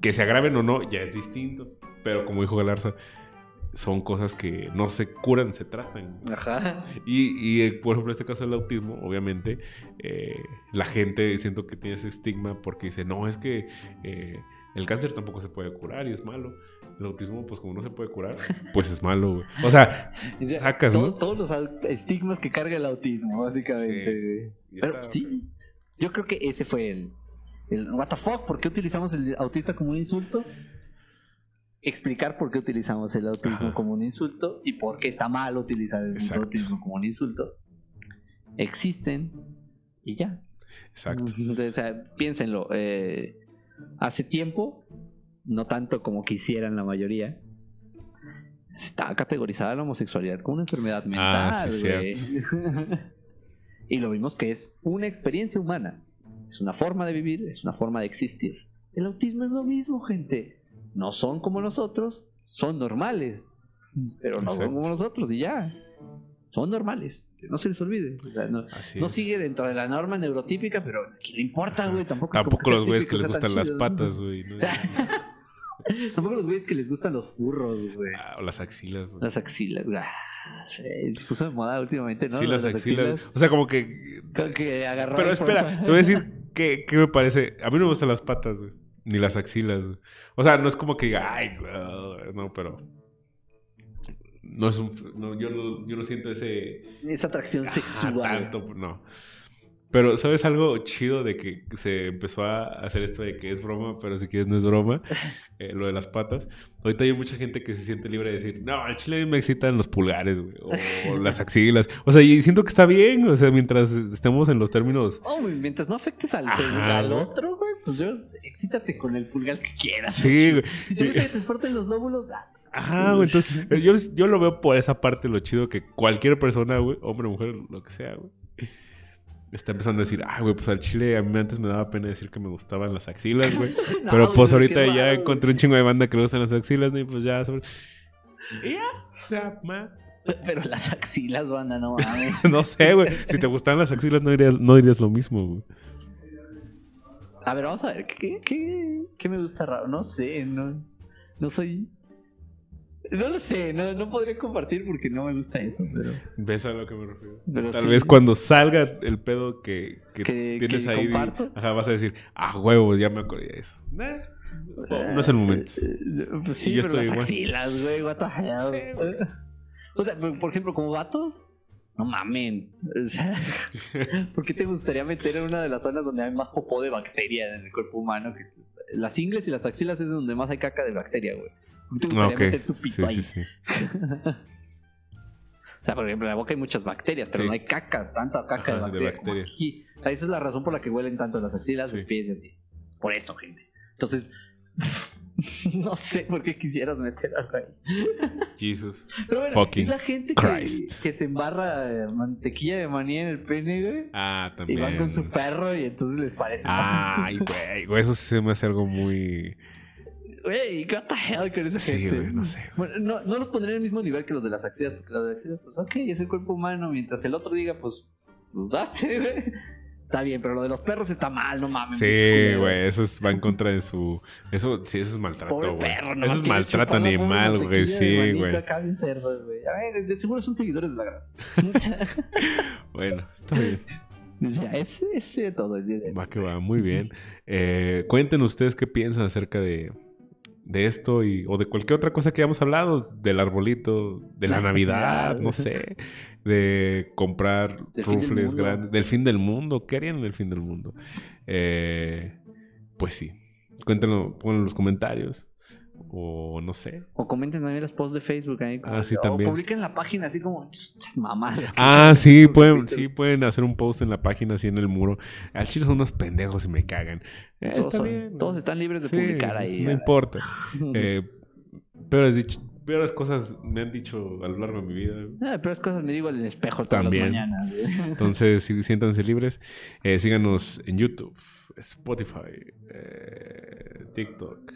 [SPEAKER 2] que se agraven o no, ya es distinto, pero como dijo Galarza, son cosas que no se curan, se tratan.
[SPEAKER 1] Ajá.
[SPEAKER 2] Y, y por ejemplo, en este caso del autismo, obviamente, eh, la gente siento que tiene ese estigma porque dice, no, es que eh, el cáncer tampoco se puede curar y es malo. El autismo, pues como no se puede curar, pues es malo, güey. O sea, sacas,
[SPEAKER 1] Todo,
[SPEAKER 2] ¿no?
[SPEAKER 1] Todos los estigmas que carga el autismo, básicamente. Sí. Pero sí, yo creo que ese fue el, el... What the fuck, ¿por qué utilizamos el autista como un insulto? Explicar por qué utilizamos el autismo Ajá. como un insulto y por qué está mal utilizar el Exacto. autismo como un insulto. Existen y ya.
[SPEAKER 2] Exacto.
[SPEAKER 1] O sea, piénsenlo. eh, hace tiempo, no tanto como quisieran la mayoría, estaba categorizada la homosexualidad como una enfermedad mental.
[SPEAKER 2] Ah, sí,
[SPEAKER 1] güey. y lo vimos que es una experiencia humana. Es una forma de vivir, es una forma de existir. El autismo es lo mismo, gente. No son como nosotros, son normales. Pero no son como nosotros y ya. Son normales. No se les olvide. O sea, no, no sigue dentro de la norma neurotípica, pero ¿a quién le importa, güey? Tampoco,
[SPEAKER 2] Tampoco los güeyes que les gustan las
[SPEAKER 1] chido.
[SPEAKER 2] patas, güey. ¿no?
[SPEAKER 1] Tampoco los güeyes que les gustan los furros, güey.
[SPEAKER 2] Ah, o las axilas, güey.
[SPEAKER 1] Las axilas, güey. Ah, Se puso de moda últimamente, ¿no?
[SPEAKER 2] sí, las axilas. O sea, como que. Pero espera, te voy a decir que, que me parece. A mí no me gustan las patas, güey. Ni las axilas, güey. O sea, no es como que diga, ay, güey", no, pero. No es un. No, yo, no, yo no siento ese.
[SPEAKER 1] Esa atracción
[SPEAKER 2] "Ah,
[SPEAKER 1] sexual.
[SPEAKER 2] tanto, no. Pero, ¿sabes algo chido de que se empezó a hacer esto de que es broma, pero si quieres no es broma? Eh, lo de las patas. Ahorita hay mucha gente que se siente libre de decir, no, al chile me excitan los pulgares, güey, o las axilas. O sea, y siento que está bien, o sea, mientras estemos en los términos.
[SPEAKER 1] Oh, mientras no afectes al,
[SPEAKER 2] Ajá,
[SPEAKER 1] al otro, güey, pues yo, excítate con el pulgar que quieras.
[SPEAKER 2] Sí, güey.
[SPEAKER 1] Si te gusta que te exporten los lóbulos, ah,
[SPEAKER 2] Ajá, güey. Entonces, eh, yo, yo lo veo por esa parte, lo chido que cualquier persona, güey, hombre, mujer, lo que sea, güey, está empezando a decir, ah, güey, pues al chile a mí antes me daba pena decir que me gustaban las axilas, güey.
[SPEAKER 1] no,
[SPEAKER 2] Pero pues ahorita ya encontré un chingo de banda que le gustan las axilas, ¿no? y pues ya sobre. Y ya, o sea, ma-
[SPEAKER 1] Pero las axilas, banda, no mames.
[SPEAKER 2] no sé, güey. Si te gustaban las axilas, no dirías, no dirías lo mismo, güey.
[SPEAKER 1] A ver, vamos a ver, ¿qué, qué, qué me gusta raro? No sé, no, no soy... No lo sé, no, no podría compartir porque no me gusta eso, pero...
[SPEAKER 2] ¿Ves a lo que me refiero?
[SPEAKER 1] Pero
[SPEAKER 2] Tal
[SPEAKER 1] sí.
[SPEAKER 2] vez cuando salga el pedo que, que
[SPEAKER 1] Que-
[SPEAKER 2] tienes
[SPEAKER 1] que
[SPEAKER 2] ahí,
[SPEAKER 1] comparto.
[SPEAKER 2] ajá, vas a decir, ah, huevos, ya me acordé de eso. Nah, no, no es el momento.
[SPEAKER 1] Eh, Pues sí,
[SPEAKER 2] Y yo
[SPEAKER 1] pero
[SPEAKER 2] estoy
[SPEAKER 1] las
[SPEAKER 2] igual.
[SPEAKER 1] axilas, güey, what the hell.
[SPEAKER 2] Sí.
[SPEAKER 1] O sea, por por ejemplo, como vatos, no mamen. O sea, ¿por qué te gustaría meter en una de las zonas donde hay más popó de bacteria en el cuerpo humano? Que, las ingles y las axilas es donde más hay caca de bacteria, güey. ¿Por qué te gustaría meter tu pito
[SPEAKER 2] Sí,
[SPEAKER 1] ahí?
[SPEAKER 2] sí, sí.
[SPEAKER 1] O sea, por ejemplo, en la boca hay muchas bacterias, pero no hay caca, tanta caca
[SPEAKER 2] Ajá,
[SPEAKER 1] de
[SPEAKER 2] de
[SPEAKER 1] bacteria. sea, esa es la razón por la que huelen tanto las axilas, los pies y así. Por eso, gente. Entonces, no sé por qué quisieras meter algo ahí.
[SPEAKER 2] Jesus.
[SPEAKER 1] Pero bueno,
[SPEAKER 2] Fucking
[SPEAKER 1] es la gente
[SPEAKER 2] Christ.
[SPEAKER 1] que, que se embarra mantequilla de maní en el pene, güey.
[SPEAKER 2] Ah,
[SPEAKER 1] Y
[SPEAKER 2] también.
[SPEAKER 1] van con su perro y entonces les parece.
[SPEAKER 2] Ay, güey, güey, eso se me hace algo muy...
[SPEAKER 1] Güey, what the hell con esa
[SPEAKER 2] Sí,
[SPEAKER 1] gente.
[SPEAKER 2] güey, no sé.
[SPEAKER 1] Bueno, no, no los pondré en el mismo nivel que los de las axilas, porque los de las axilas, pues ok, es el cuerpo humano, mientras el otro diga, pues, pues date, güey. Está bien, pero lo de los perros está mal, no mames.
[SPEAKER 2] Sí, güey, eso es- va en contra de su... Eso, sí, eso es maltrato,
[SPEAKER 1] Pobre
[SPEAKER 2] güey.
[SPEAKER 1] perro, no
[SPEAKER 2] Eso es maltrato animal, güey, sí, güey.
[SPEAKER 1] A ver, de seguro son seguidores de la grasa.
[SPEAKER 2] Bueno, está bien.
[SPEAKER 1] ya, ese ese todo el día de
[SPEAKER 2] Va que va, muy bien. Eh, cuenten ustedes qué piensan acerca de, de esto y, o de cualquier otra cosa que hayamos hablado, del arbolito, de la
[SPEAKER 1] La
[SPEAKER 2] Navidad,
[SPEAKER 1] Navidad.
[SPEAKER 2] no sé, de comprar
[SPEAKER 1] Del del
[SPEAKER 2] rufles grandes, del fin del mundo, ¿qué harían en el fin del mundo? Eh, pues sí, cuéntenlo, ponlo en los comentarios, o no sé.
[SPEAKER 1] O comenten también los posts de Facebook ahí. como-
[SPEAKER 2] Ah, sí,
[SPEAKER 1] o
[SPEAKER 2] también.
[SPEAKER 1] publiquen la página así como "Chas, mamadas.
[SPEAKER 2] Ah, sí, pueden,
[SPEAKER 1] capítulos".
[SPEAKER 2] sí, pueden hacer un post en la página, así en el muro. Al chile son unos pendejos y me cagan. Eh,
[SPEAKER 1] Todos,
[SPEAKER 2] está
[SPEAKER 1] son-
[SPEAKER 2] bien.
[SPEAKER 1] todos están libres de
[SPEAKER 2] Sí,
[SPEAKER 1] publicar
[SPEAKER 2] pues,
[SPEAKER 1] ahí.
[SPEAKER 2] No importa. Eh, peores, dicho- peores cosas me han dicho a lo largo de mi vida.
[SPEAKER 1] Ah, pero es cosas me digo en el espejo todas
[SPEAKER 2] También.
[SPEAKER 1] las mañanas. güey.
[SPEAKER 2] Entonces, sí, siéntanse libres. Eh, síganos en YouTube, Spotify, eh, TikTok,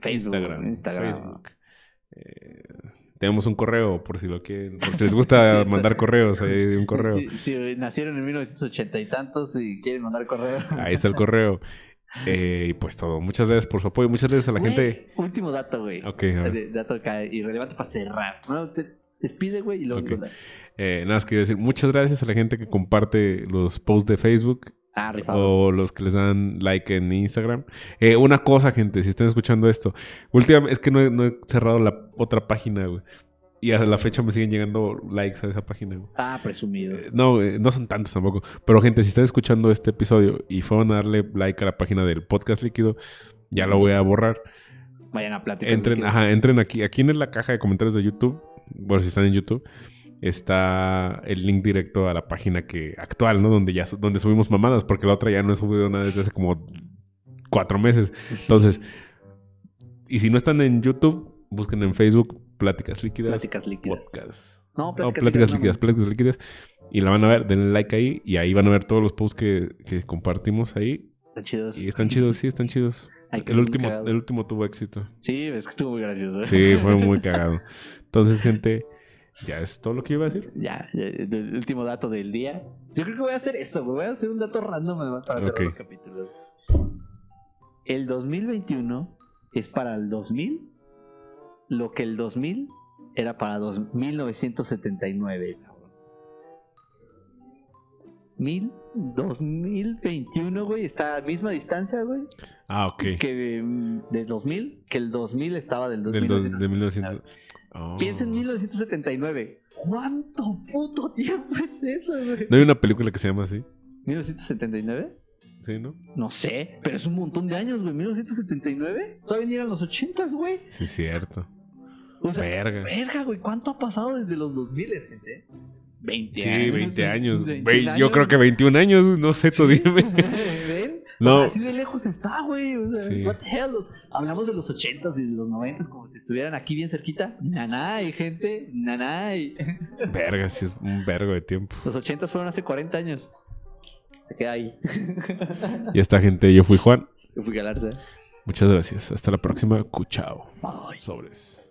[SPEAKER 1] Facebook,
[SPEAKER 2] Instagram,
[SPEAKER 1] Instagram.
[SPEAKER 2] Facebook. Eh, tenemos un correo por si lo quieren. Por si les
[SPEAKER 1] Sí,
[SPEAKER 2] gusta
[SPEAKER 1] cierto.
[SPEAKER 2] mandar correos, ahí hay un correo.
[SPEAKER 1] Si, si nacieron en 1980 y tantos y quieren mandar correo.
[SPEAKER 2] Ahí está el correo. Eh, y pues todo. Muchas gracias por su apoyo. Muchas gracias a la gente.
[SPEAKER 1] Último dato, güey.
[SPEAKER 2] Ok,
[SPEAKER 1] Dato acá irrelevante para cerrar. Te despide, güey, y luego.
[SPEAKER 2] Ok. Eh, nada más quiero decir muchas gracias a la gente que comparte los posts de Facebook
[SPEAKER 1] Ah,
[SPEAKER 2] o los que les dan like en Instagram. Eh, una cosa, gente, si están escuchando esto, últimamente es que no he, no he cerrado la otra página, güey. Y a la fecha me siguen llegando likes a esa página, güey.
[SPEAKER 1] Ah, presumido.
[SPEAKER 2] Eh, No, eh, no son tantos tampoco. Pero, gente, si están escuchando este episodio y fueron a darle like a la página del podcast líquido, ya lo voy a borrar.
[SPEAKER 1] Vayan a platicar.
[SPEAKER 2] Entren, ajá, entren aquí, aquí en la caja de comentarios de YouTube. Bueno, si están en YouTube, está el link directo a la página que actual, ¿no? Donde ya donde subimos mamadas, porque la otra ya no he subido nada desde hace como cuatro meses. Entonces, y si no están en YouTube, busquen en Facebook Pláticas Líquidas
[SPEAKER 1] Pláticas líquidas.
[SPEAKER 2] Podcast.
[SPEAKER 1] No,
[SPEAKER 2] No,
[SPEAKER 1] pláticas,
[SPEAKER 2] Pláticas
[SPEAKER 1] líquidas.
[SPEAKER 2] Pláticas Líquidas. Y la van a ver, denle like ahí y ahí van a ver todos los posts que, que compartimos ahí.
[SPEAKER 1] Están chidos.
[SPEAKER 2] Y están chidos, sí, están chidos.
[SPEAKER 1] Ay,
[SPEAKER 2] El último, el último tuvo éxito.
[SPEAKER 1] Sí, es que estuvo muy gracioso. ¿eh?
[SPEAKER 2] Sí, fue muy cagado. Entonces, gente, ya es todo lo que iba a decir.
[SPEAKER 1] Ya, ya, el último dato del día. Yo creo que voy a hacer eso. Voy a hacer un dato random además, para hacer
[SPEAKER 2] Ok.
[SPEAKER 1] los capítulos. El 2021 es para el 2000 lo que el 2000 era para dos- 1979, cabrón. Mil, 2021, güey, está a misma distancia, güey,
[SPEAKER 2] Ah, ok.
[SPEAKER 1] que mm, del 2000, que el 2000 estaba del,
[SPEAKER 2] Del dos- de
[SPEAKER 1] 1979.
[SPEAKER 2] 1900. Oh.
[SPEAKER 1] Piensa en 1979. ¿Cuánto puto tiempo es eso, güey?
[SPEAKER 2] ¿No hay una película que se llama así?
[SPEAKER 1] ¿1979?
[SPEAKER 2] Sí, ¿no?
[SPEAKER 1] No sé, pero es un montón de años, güey. ¿1979? Todavía eran los 80, güey.
[SPEAKER 2] Sí, cierto.
[SPEAKER 1] O sea,
[SPEAKER 2] Verga.
[SPEAKER 1] verga, güey. ¿Cuánto ha pasado desde los 2000, gente? 20
[SPEAKER 2] Sí,
[SPEAKER 1] años.
[SPEAKER 2] 20 años.
[SPEAKER 1] 21
[SPEAKER 2] Güey, yo
[SPEAKER 1] años.
[SPEAKER 2] creo que 21 años, no sé, tú
[SPEAKER 1] Sí.
[SPEAKER 2] dime.
[SPEAKER 1] ¿Ven?
[SPEAKER 2] No.
[SPEAKER 1] O sea, así de lejos está, güey. O sea,
[SPEAKER 2] Sí.
[SPEAKER 1] what the hell? Los- hablamos de los 80s y de los 90s como si estuvieran aquí bien cerquita. Nanay, gente. Nanay.
[SPEAKER 2] Verga, sí es un vergo de tiempo.
[SPEAKER 1] Los 80s fueron hace 40 años. Se queda ahí.
[SPEAKER 2] Y esta gente, yo fui Juan.
[SPEAKER 1] Yo fui Galarza.
[SPEAKER 2] Muchas gracias. Hasta la próxima. Cuchao.
[SPEAKER 1] Bye.
[SPEAKER 2] Sobres.